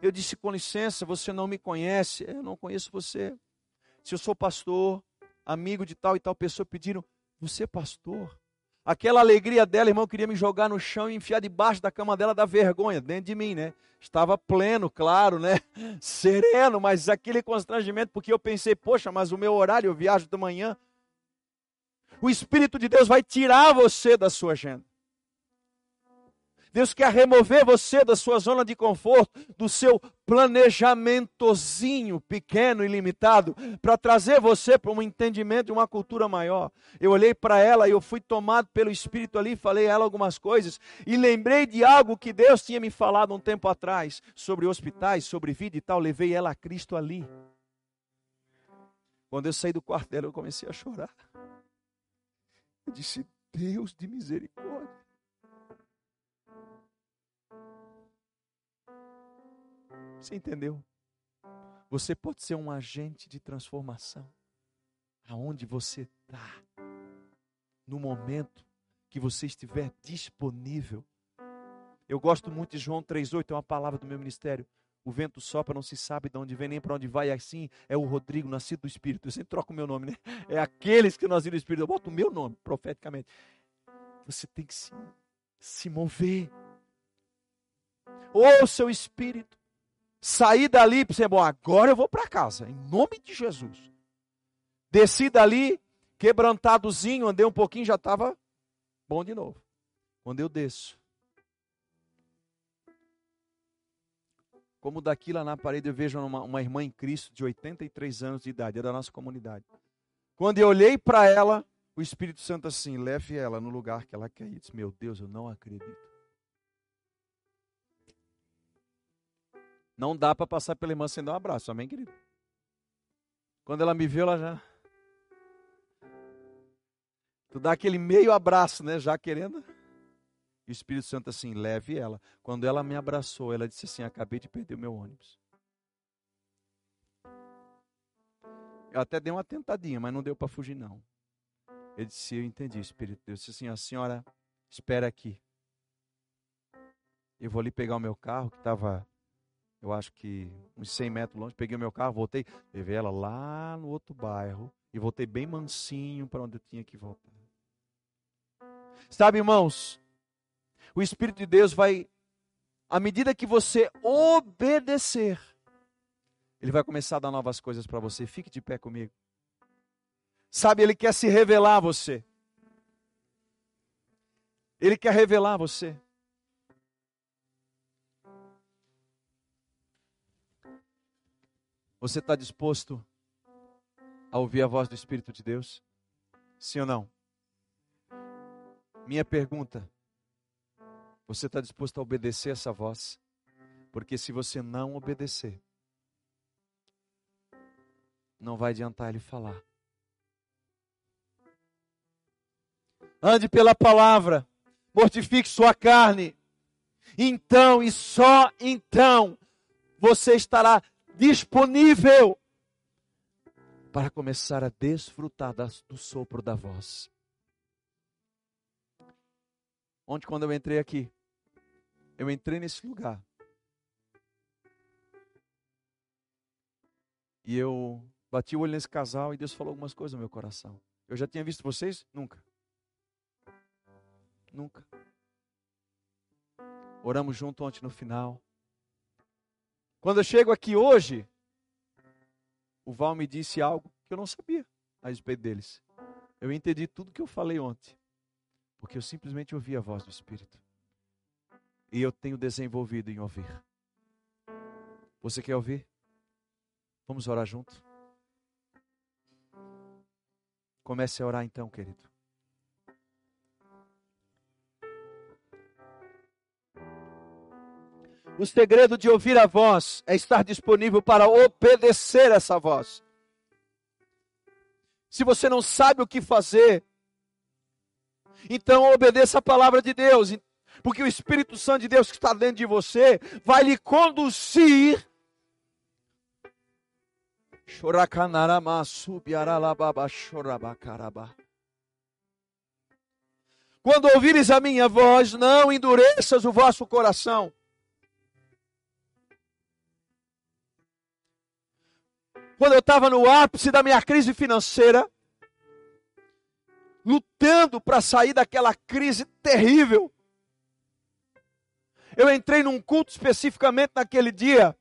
Eu disse: com licença, você não me conhece. Eu não conheço você. Se eu sou pastor, amigo de tal e tal pessoa, pediram: Você é pastor? Aquela alegria dela, irmão, queria me jogar no chão e enfiar debaixo da cama dela da vergonha, dentro de mim, né? Estava pleno, claro, né? Sereno, mas aquele constrangimento, porque eu pensei, poxa, mas o meu horário, eu viajo de manhã. O Espírito de Deus vai tirar você da sua agenda. Deus quer remover você da sua zona de conforto, do seu planejamentozinho pequeno e limitado, para trazer você para um entendimento de uma cultura maior. Eu olhei para ela e eu fui tomado pelo Espírito ali, falei a ela algumas coisas e lembrei de algo que Deus tinha me falado um tempo atrás sobre hospitais, sobre vida e tal. Levei ela a Cristo ali. Quando eu saí do quarto dela, eu comecei a chorar. Eu disse: Deus de misericórdia. Você entendeu? Você pode ser um agente de transformação. Aonde você está, no momento que você estiver disponível. Eu gosto muito de João 3,8, é uma palavra do meu ministério. O vento sopra, não se sabe de onde vem nem para onde vai. Assim é o Rodrigo, nascido do Espírito. Eu sempre troco o meu nome, né? É aqueles que nasceram do Espírito. Eu boto o meu nome, profeticamente. Você tem que se, se mover. Ouça o Espírito. Saí dali pensei, bom, agora eu vou para casa, em nome de Jesus. Desci dali, quebrantadozinho, andei um pouquinho, já estava bom de novo. Quando eu desço, como daqui lá na parede eu vejo uma, uma irmã em Cristo de 83 anos de idade, é da nossa comunidade. Quando eu olhei para ela, o Espírito Santo assim, leve ela no lugar que ela quer ir. Disse, meu Deus, eu não acredito. Não dá para passar pela irmã sem dar um abraço, amém, querido? Quando ela me viu, ela já. Tu dá aquele meio abraço, né? Já querendo. E o Espírito Santo assim, leve ela. Quando ela me abraçou, ela disse assim: Acabei de perder o meu ônibus. Eu até dei uma tentadinha, mas não deu para fugir, não. Ele disse: Eu entendi, Espírito Deus. disse assim: A senhora espera aqui. Eu vou ali pegar o meu carro que estava eu acho que uns 100 metros longe, peguei o meu carro, voltei, levei ela lá no outro bairro e voltei bem mansinho para onde eu tinha que voltar. Sabe, irmãos, o Espírito de Deus vai, à medida que você obedecer, ele vai começar a dar novas coisas para você. Fique de pé comigo. Sabe, ele quer se revelar a você. Ele quer revelar a você. Você está disposto a ouvir a voz do Espírito de Deus? Sim ou não? Minha pergunta: você está disposto a obedecer essa voz? Porque se você não obedecer, não vai adiantar ele falar. Ande pela palavra, mortifique sua carne. Então e só então você estará disponível para começar a desfrutar do sopro da voz. Onde quando eu entrei aqui, eu entrei nesse lugar. E eu bati o olho nesse casal e Deus falou algumas coisas no meu coração. Eu já tinha visto vocês? Nunca. Nunca. Oramos junto ontem no final. Quando eu chego aqui hoje, o Val me disse algo que eu não sabia a respeito deles. Eu entendi tudo que eu falei ontem, porque eu simplesmente ouvi a voz do Espírito. E eu tenho desenvolvido em ouvir. Você quer ouvir? Vamos orar junto? Comece a orar então, querido. O segredo de ouvir a voz é estar disponível para obedecer essa voz. Se você não sabe o que fazer, então obedeça a palavra de Deus, porque o Espírito Santo de Deus que está dentro de você vai lhe conduzir. Quando ouvires a minha voz, não endureças o vosso coração. Quando eu estava no ápice da minha crise financeira, lutando para sair daquela crise terrível. Eu entrei num culto especificamente naquele dia.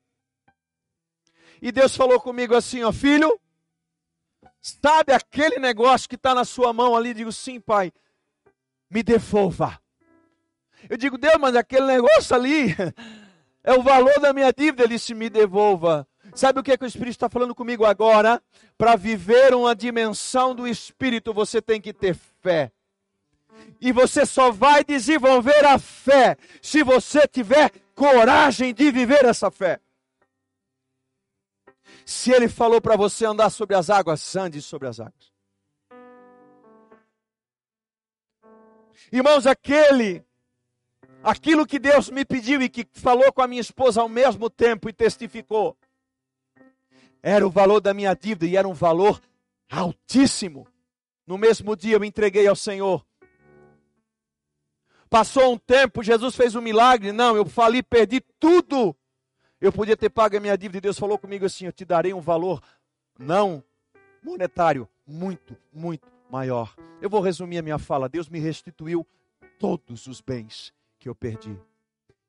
E Deus falou comigo assim: ó, filho, sabe aquele negócio que está na sua mão ali? Eu digo, sim, pai, me devolva. Eu digo, Deus, mas aquele negócio ali é o valor da minha dívida. Ele disse, me devolva. Sabe o que, é que o Espírito está falando comigo agora? Para viver uma dimensão do Espírito, você tem que ter fé. E você só vai desenvolver a fé se você tiver coragem de viver essa fé. Se ele falou para você andar sobre as águas, ande sobre as águas. Irmãos, aquele, aquilo que Deus me pediu e que falou com a minha esposa ao mesmo tempo e testificou, era o valor da minha dívida e era um valor altíssimo. No mesmo dia eu me entreguei ao Senhor. Passou um tempo, Jesus fez um milagre. Não, eu fali, perdi tudo. Eu podia ter pago a minha dívida e Deus falou comigo assim: Eu te darei um valor não monetário, muito, muito maior. Eu vou resumir a minha fala. Deus me restituiu todos os bens que eu perdi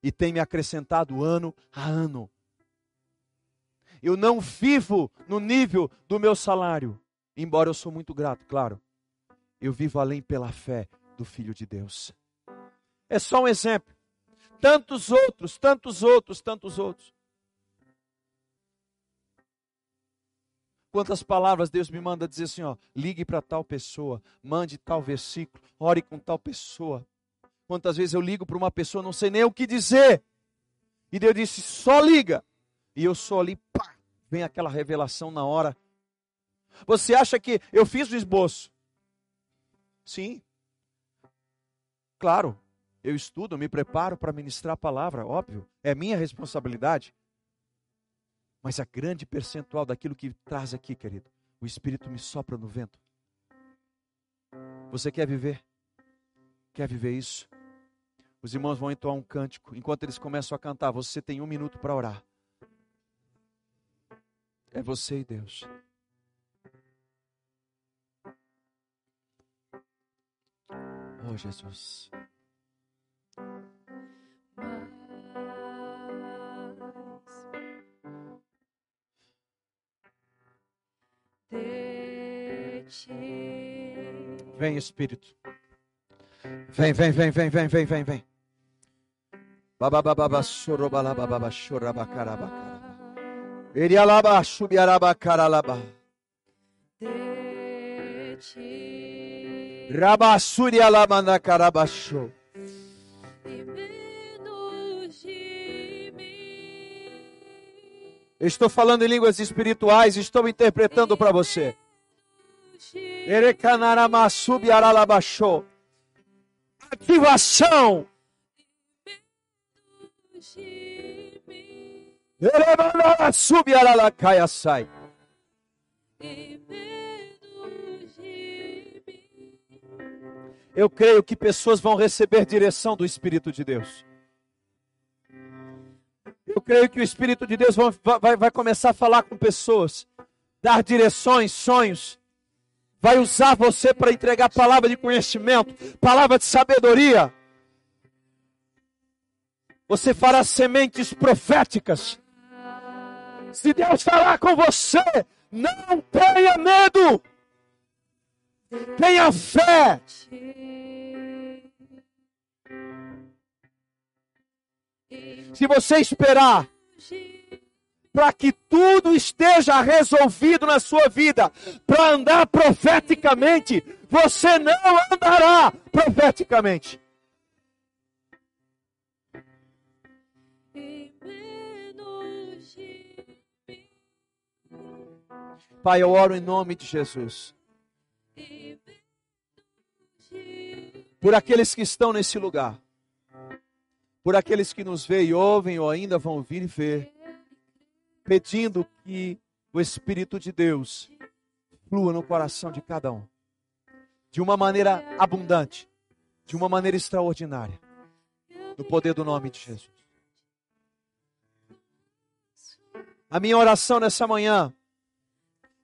e tem me acrescentado ano a ano. Eu não vivo no nível do meu salário, embora eu sou muito grato, claro. Eu vivo além pela fé do Filho de Deus. É só um exemplo. Tantos outros, tantos outros, tantos outros. Quantas palavras Deus me manda dizer assim, ó, ligue para tal pessoa, mande tal versículo, ore com tal pessoa. Quantas vezes eu ligo para uma pessoa, não sei nem o que dizer. E Deus disse, só liga. E eu só ali, pá, vem aquela revelação na hora. Você acha que eu fiz o esboço? Sim. Claro, eu estudo, me preparo para ministrar a palavra, óbvio, é minha responsabilidade. Mas a grande percentual daquilo que traz aqui, querido, o Espírito me sopra no vento. Você quer viver? Quer viver isso? Os irmãos vão entoar um cântico. Enquanto eles começam a cantar, você tem um minuto para orar. É você e Deus. Oh, Jesus. Vem, Espírito. Vem, vem, vem, vem, vem, vem, vem, vem. Babababa, sorobalababa, chorabacarabacá. Erialaba, subiaraba, caralaba. de mim. Eu estou falando em línguas espirituais, estou interpretando para você. De Erecanaramassubi aralabachou. Ativação. De mim. Eu creio que pessoas vão receber direção do Espírito de Deus. Eu creio que o Espírito de Deus vai, vai, vai começar a falar com pessoas, dar direções, sonhos. Vai usar você para entregar palavra de conhecimento, palavra de sabedoria. Você fará sementes proféticas. Se Deus falar com você, não tenha medo. Tenha fé. Se você esperar para que tudo esteja resolvido na sua vida, para andar profeticamente, você não andará profeticamente. Pai, eu oro em nome de Jesus. Por aqueles que estão nesse lugar. Por aqueles que nos veem e ouvem ou ainda vão vir e ver. Pedindo que o Espírito de Deus flua no coração de cada um. De uma maneira abundante. De uma maneira extraordinária. No poder do nome de Jesus. A minha oração nessa manhã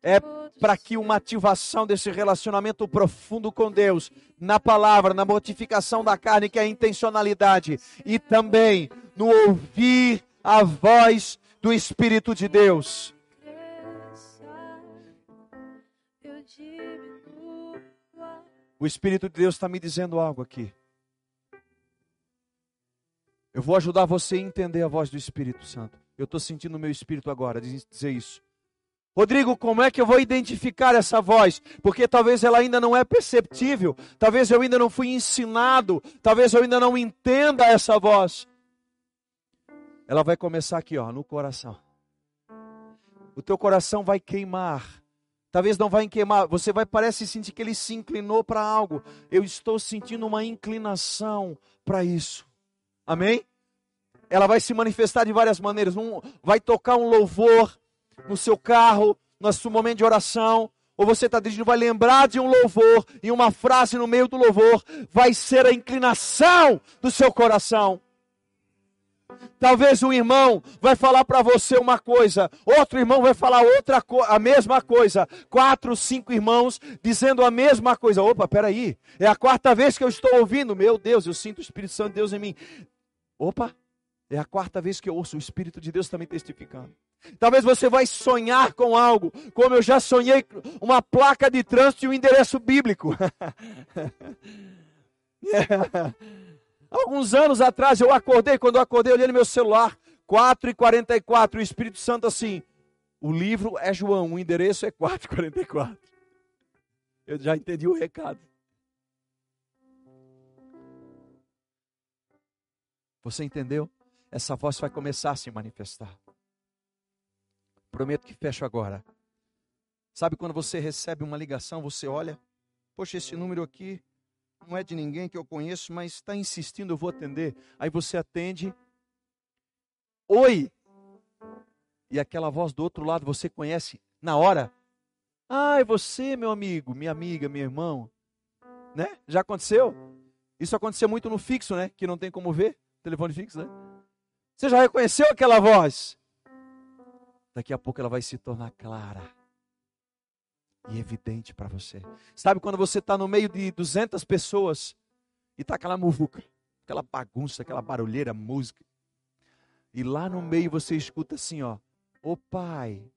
é para que uma ativação desse relacionamento profundo com Deus, na palavra, na mortificação da carne, que é a intencionalidade, e também no ouvir a voz do Espírito de Deus. O Espírito de Deus está me dizendo algo aqui. Eu vou ajudar você a entender a voz do Espírito Santo. Eu estou sentindo o meu espírito agora dizer isso. Rodrigo, como é que eu vou identificar essa voz? Porque talvez ela ainda não é perceptível, talvez eu ainda não fui ensinado, talvez eu ainda não entenda essa voz. Ela vai começar aqui, ó, no coração. O teu coração vai queimar. Talvez não vai queimar, você vai parece sentir que ele se inclinou para algo. Eu estou sentindo uma inclinação para isso. Amém? Ela vai se manifestar de várias maneiras. Um, vai tocar um louvor no seu carro, no seu momento de oração, ou você está dirigindo, vai lembrar de um louvor e uma frase no meio do louvor, vai ser a inclinação do seu coração. Talvez um irmão vai falar para você uma coisa, outro irmão vai falar outra a mesma coisa, quatro, cinco irmãos dizendo a mesma coisa. Opa, peraí, é a quarta vez que eu estou ouvindo, meu Deus, eu sinto o Espírito Santo de Deus em mim. Opa, é a quarta vez que eu ouço o Espírito de Deus também testificando. Talvez você vai sonhar com algo, como eu já sonhei, uma placa de trânsito e um endereço bíblico. Alguns anos atrás eu acordei, quando eu acordei, eu olhei no meu celular, 4h44, o Espírito Santo assim, o livro é João, o endereço é 4h44. Eu já entendi o recado. Você entendeu? Essa voz vai começar a se manifestar. Prometo que fecho agora. Sabe quando você recebe uma ligação, você olha, poxa, esse número aqui não é de ninguém que eu conheço, mas está insistindo, eu vou atender. Aí você atende. Oi! E aquela voz do outro lado você conhece na hora. Ah, é você, meu amigo, minha amiga, meu irmão. Né? Já aconteceu? Isso aconteceu muito no fixo, né? Que não tem como ver. Telefone fixo, né? Você já reconheceu aquela voz? Daqui a pouco ela vai se tornar clara e evidente para você. Sabe quando você está no meio de 200 pessoas e está aquela muvuca, aquela bagunça, aquela barulheira, música. E lá no meio você escuta assim, ó. Ô pai,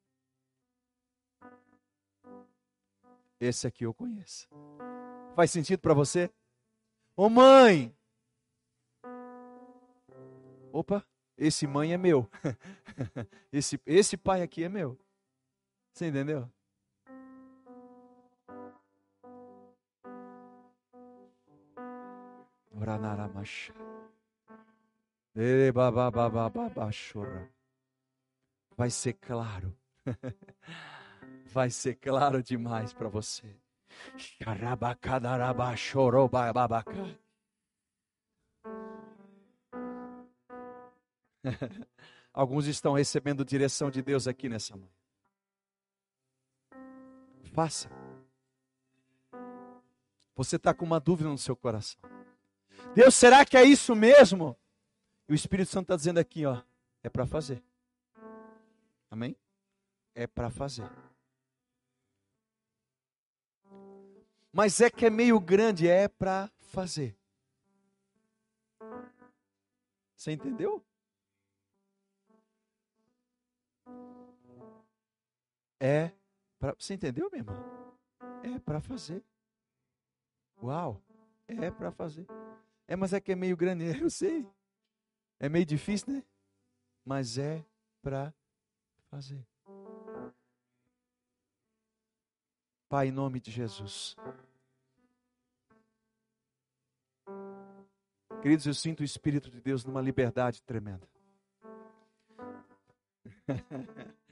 esse aqui eu conheço. Faz sentido para você? Ô mãe, opa, esse mãe é meu. Esse, esse pai aqui é meu. Você entendeu? Vai ser claro. Vai ser claro demais para você. Xarabacadarabaxorobababacá. Alguns estão recebendo direção de Deus aqui nessa manhã. Faça. Você está com uma dúvida no seu coração. Deus, será que é isso mesmo? E o Espírito Santo está dizendo aqui, ó, é para fazer. Amém? É para fazer. Mas é que é meio grande, é para fazer. Você entendeu? É para. Você entendeu, meu irmão? É para fazer. Uau! É para fazer. É, mas é que é meio grande, eu sei. É meio difícil, né? Mas é para fazer. Pai, em nome de Jesus. Queridos, eu sinto o Espírito de Deus numa liberdade tremenda.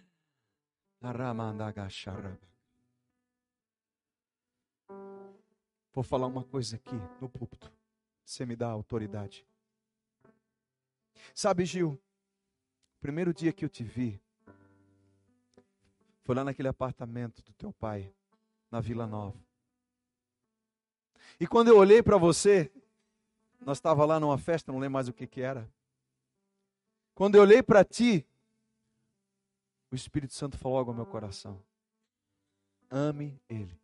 Vou falar uma coisa aqui no púlpito. Você me dá autoridade. Sabe, Gil, primeiro dia que eu te vi foi lá naquele apartamento do teu pai, na Vila Nova. E quando eu olhei para você, nós estava lá numa festa, não lembro mais o que que era. Quando eu olhei para ti, o Espírito Santo falou algo ao meu coração. Ame ele.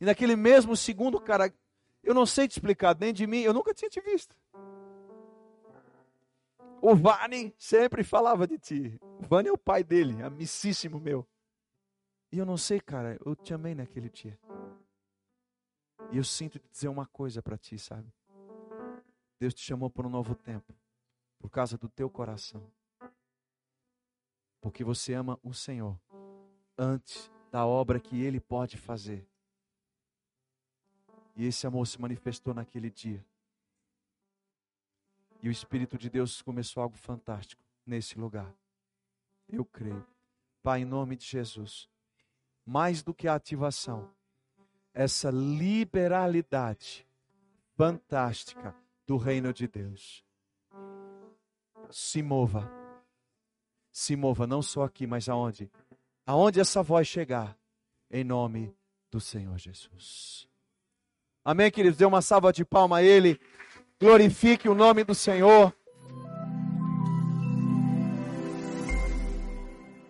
E naquele mesmo segundo, cara, eu não sei te explicar, nem de mim, eu nunca tinha te visto. O Vani sempre falava de ti. O Vani é o pai dele, amicíssimo meu. E eu não sei, cara, eu te amei naquele dia. E eu sinto dizer uma coisa para ti, sabe? Deus te chamou para um novo tempo, por causa do teu coração. Porque você ama o Senhor antes da obra que Ele pode fazer. E esse amor se manifestou naquele dia. E o Espírito de Deus começou algo fantástico nesse lugar. Eu creio. Pai, em nome de Jesus, mais do que a ativação, essa liberalidade fantástica do reino de Deus. Se mova. Se mova, não só aqui, mas aonde? Aonde essa voz chegar, em nome do Senhor Jesus. Amém, queridos? Dê uma salva de palma a Ele. Glorifique o nome do Senhor.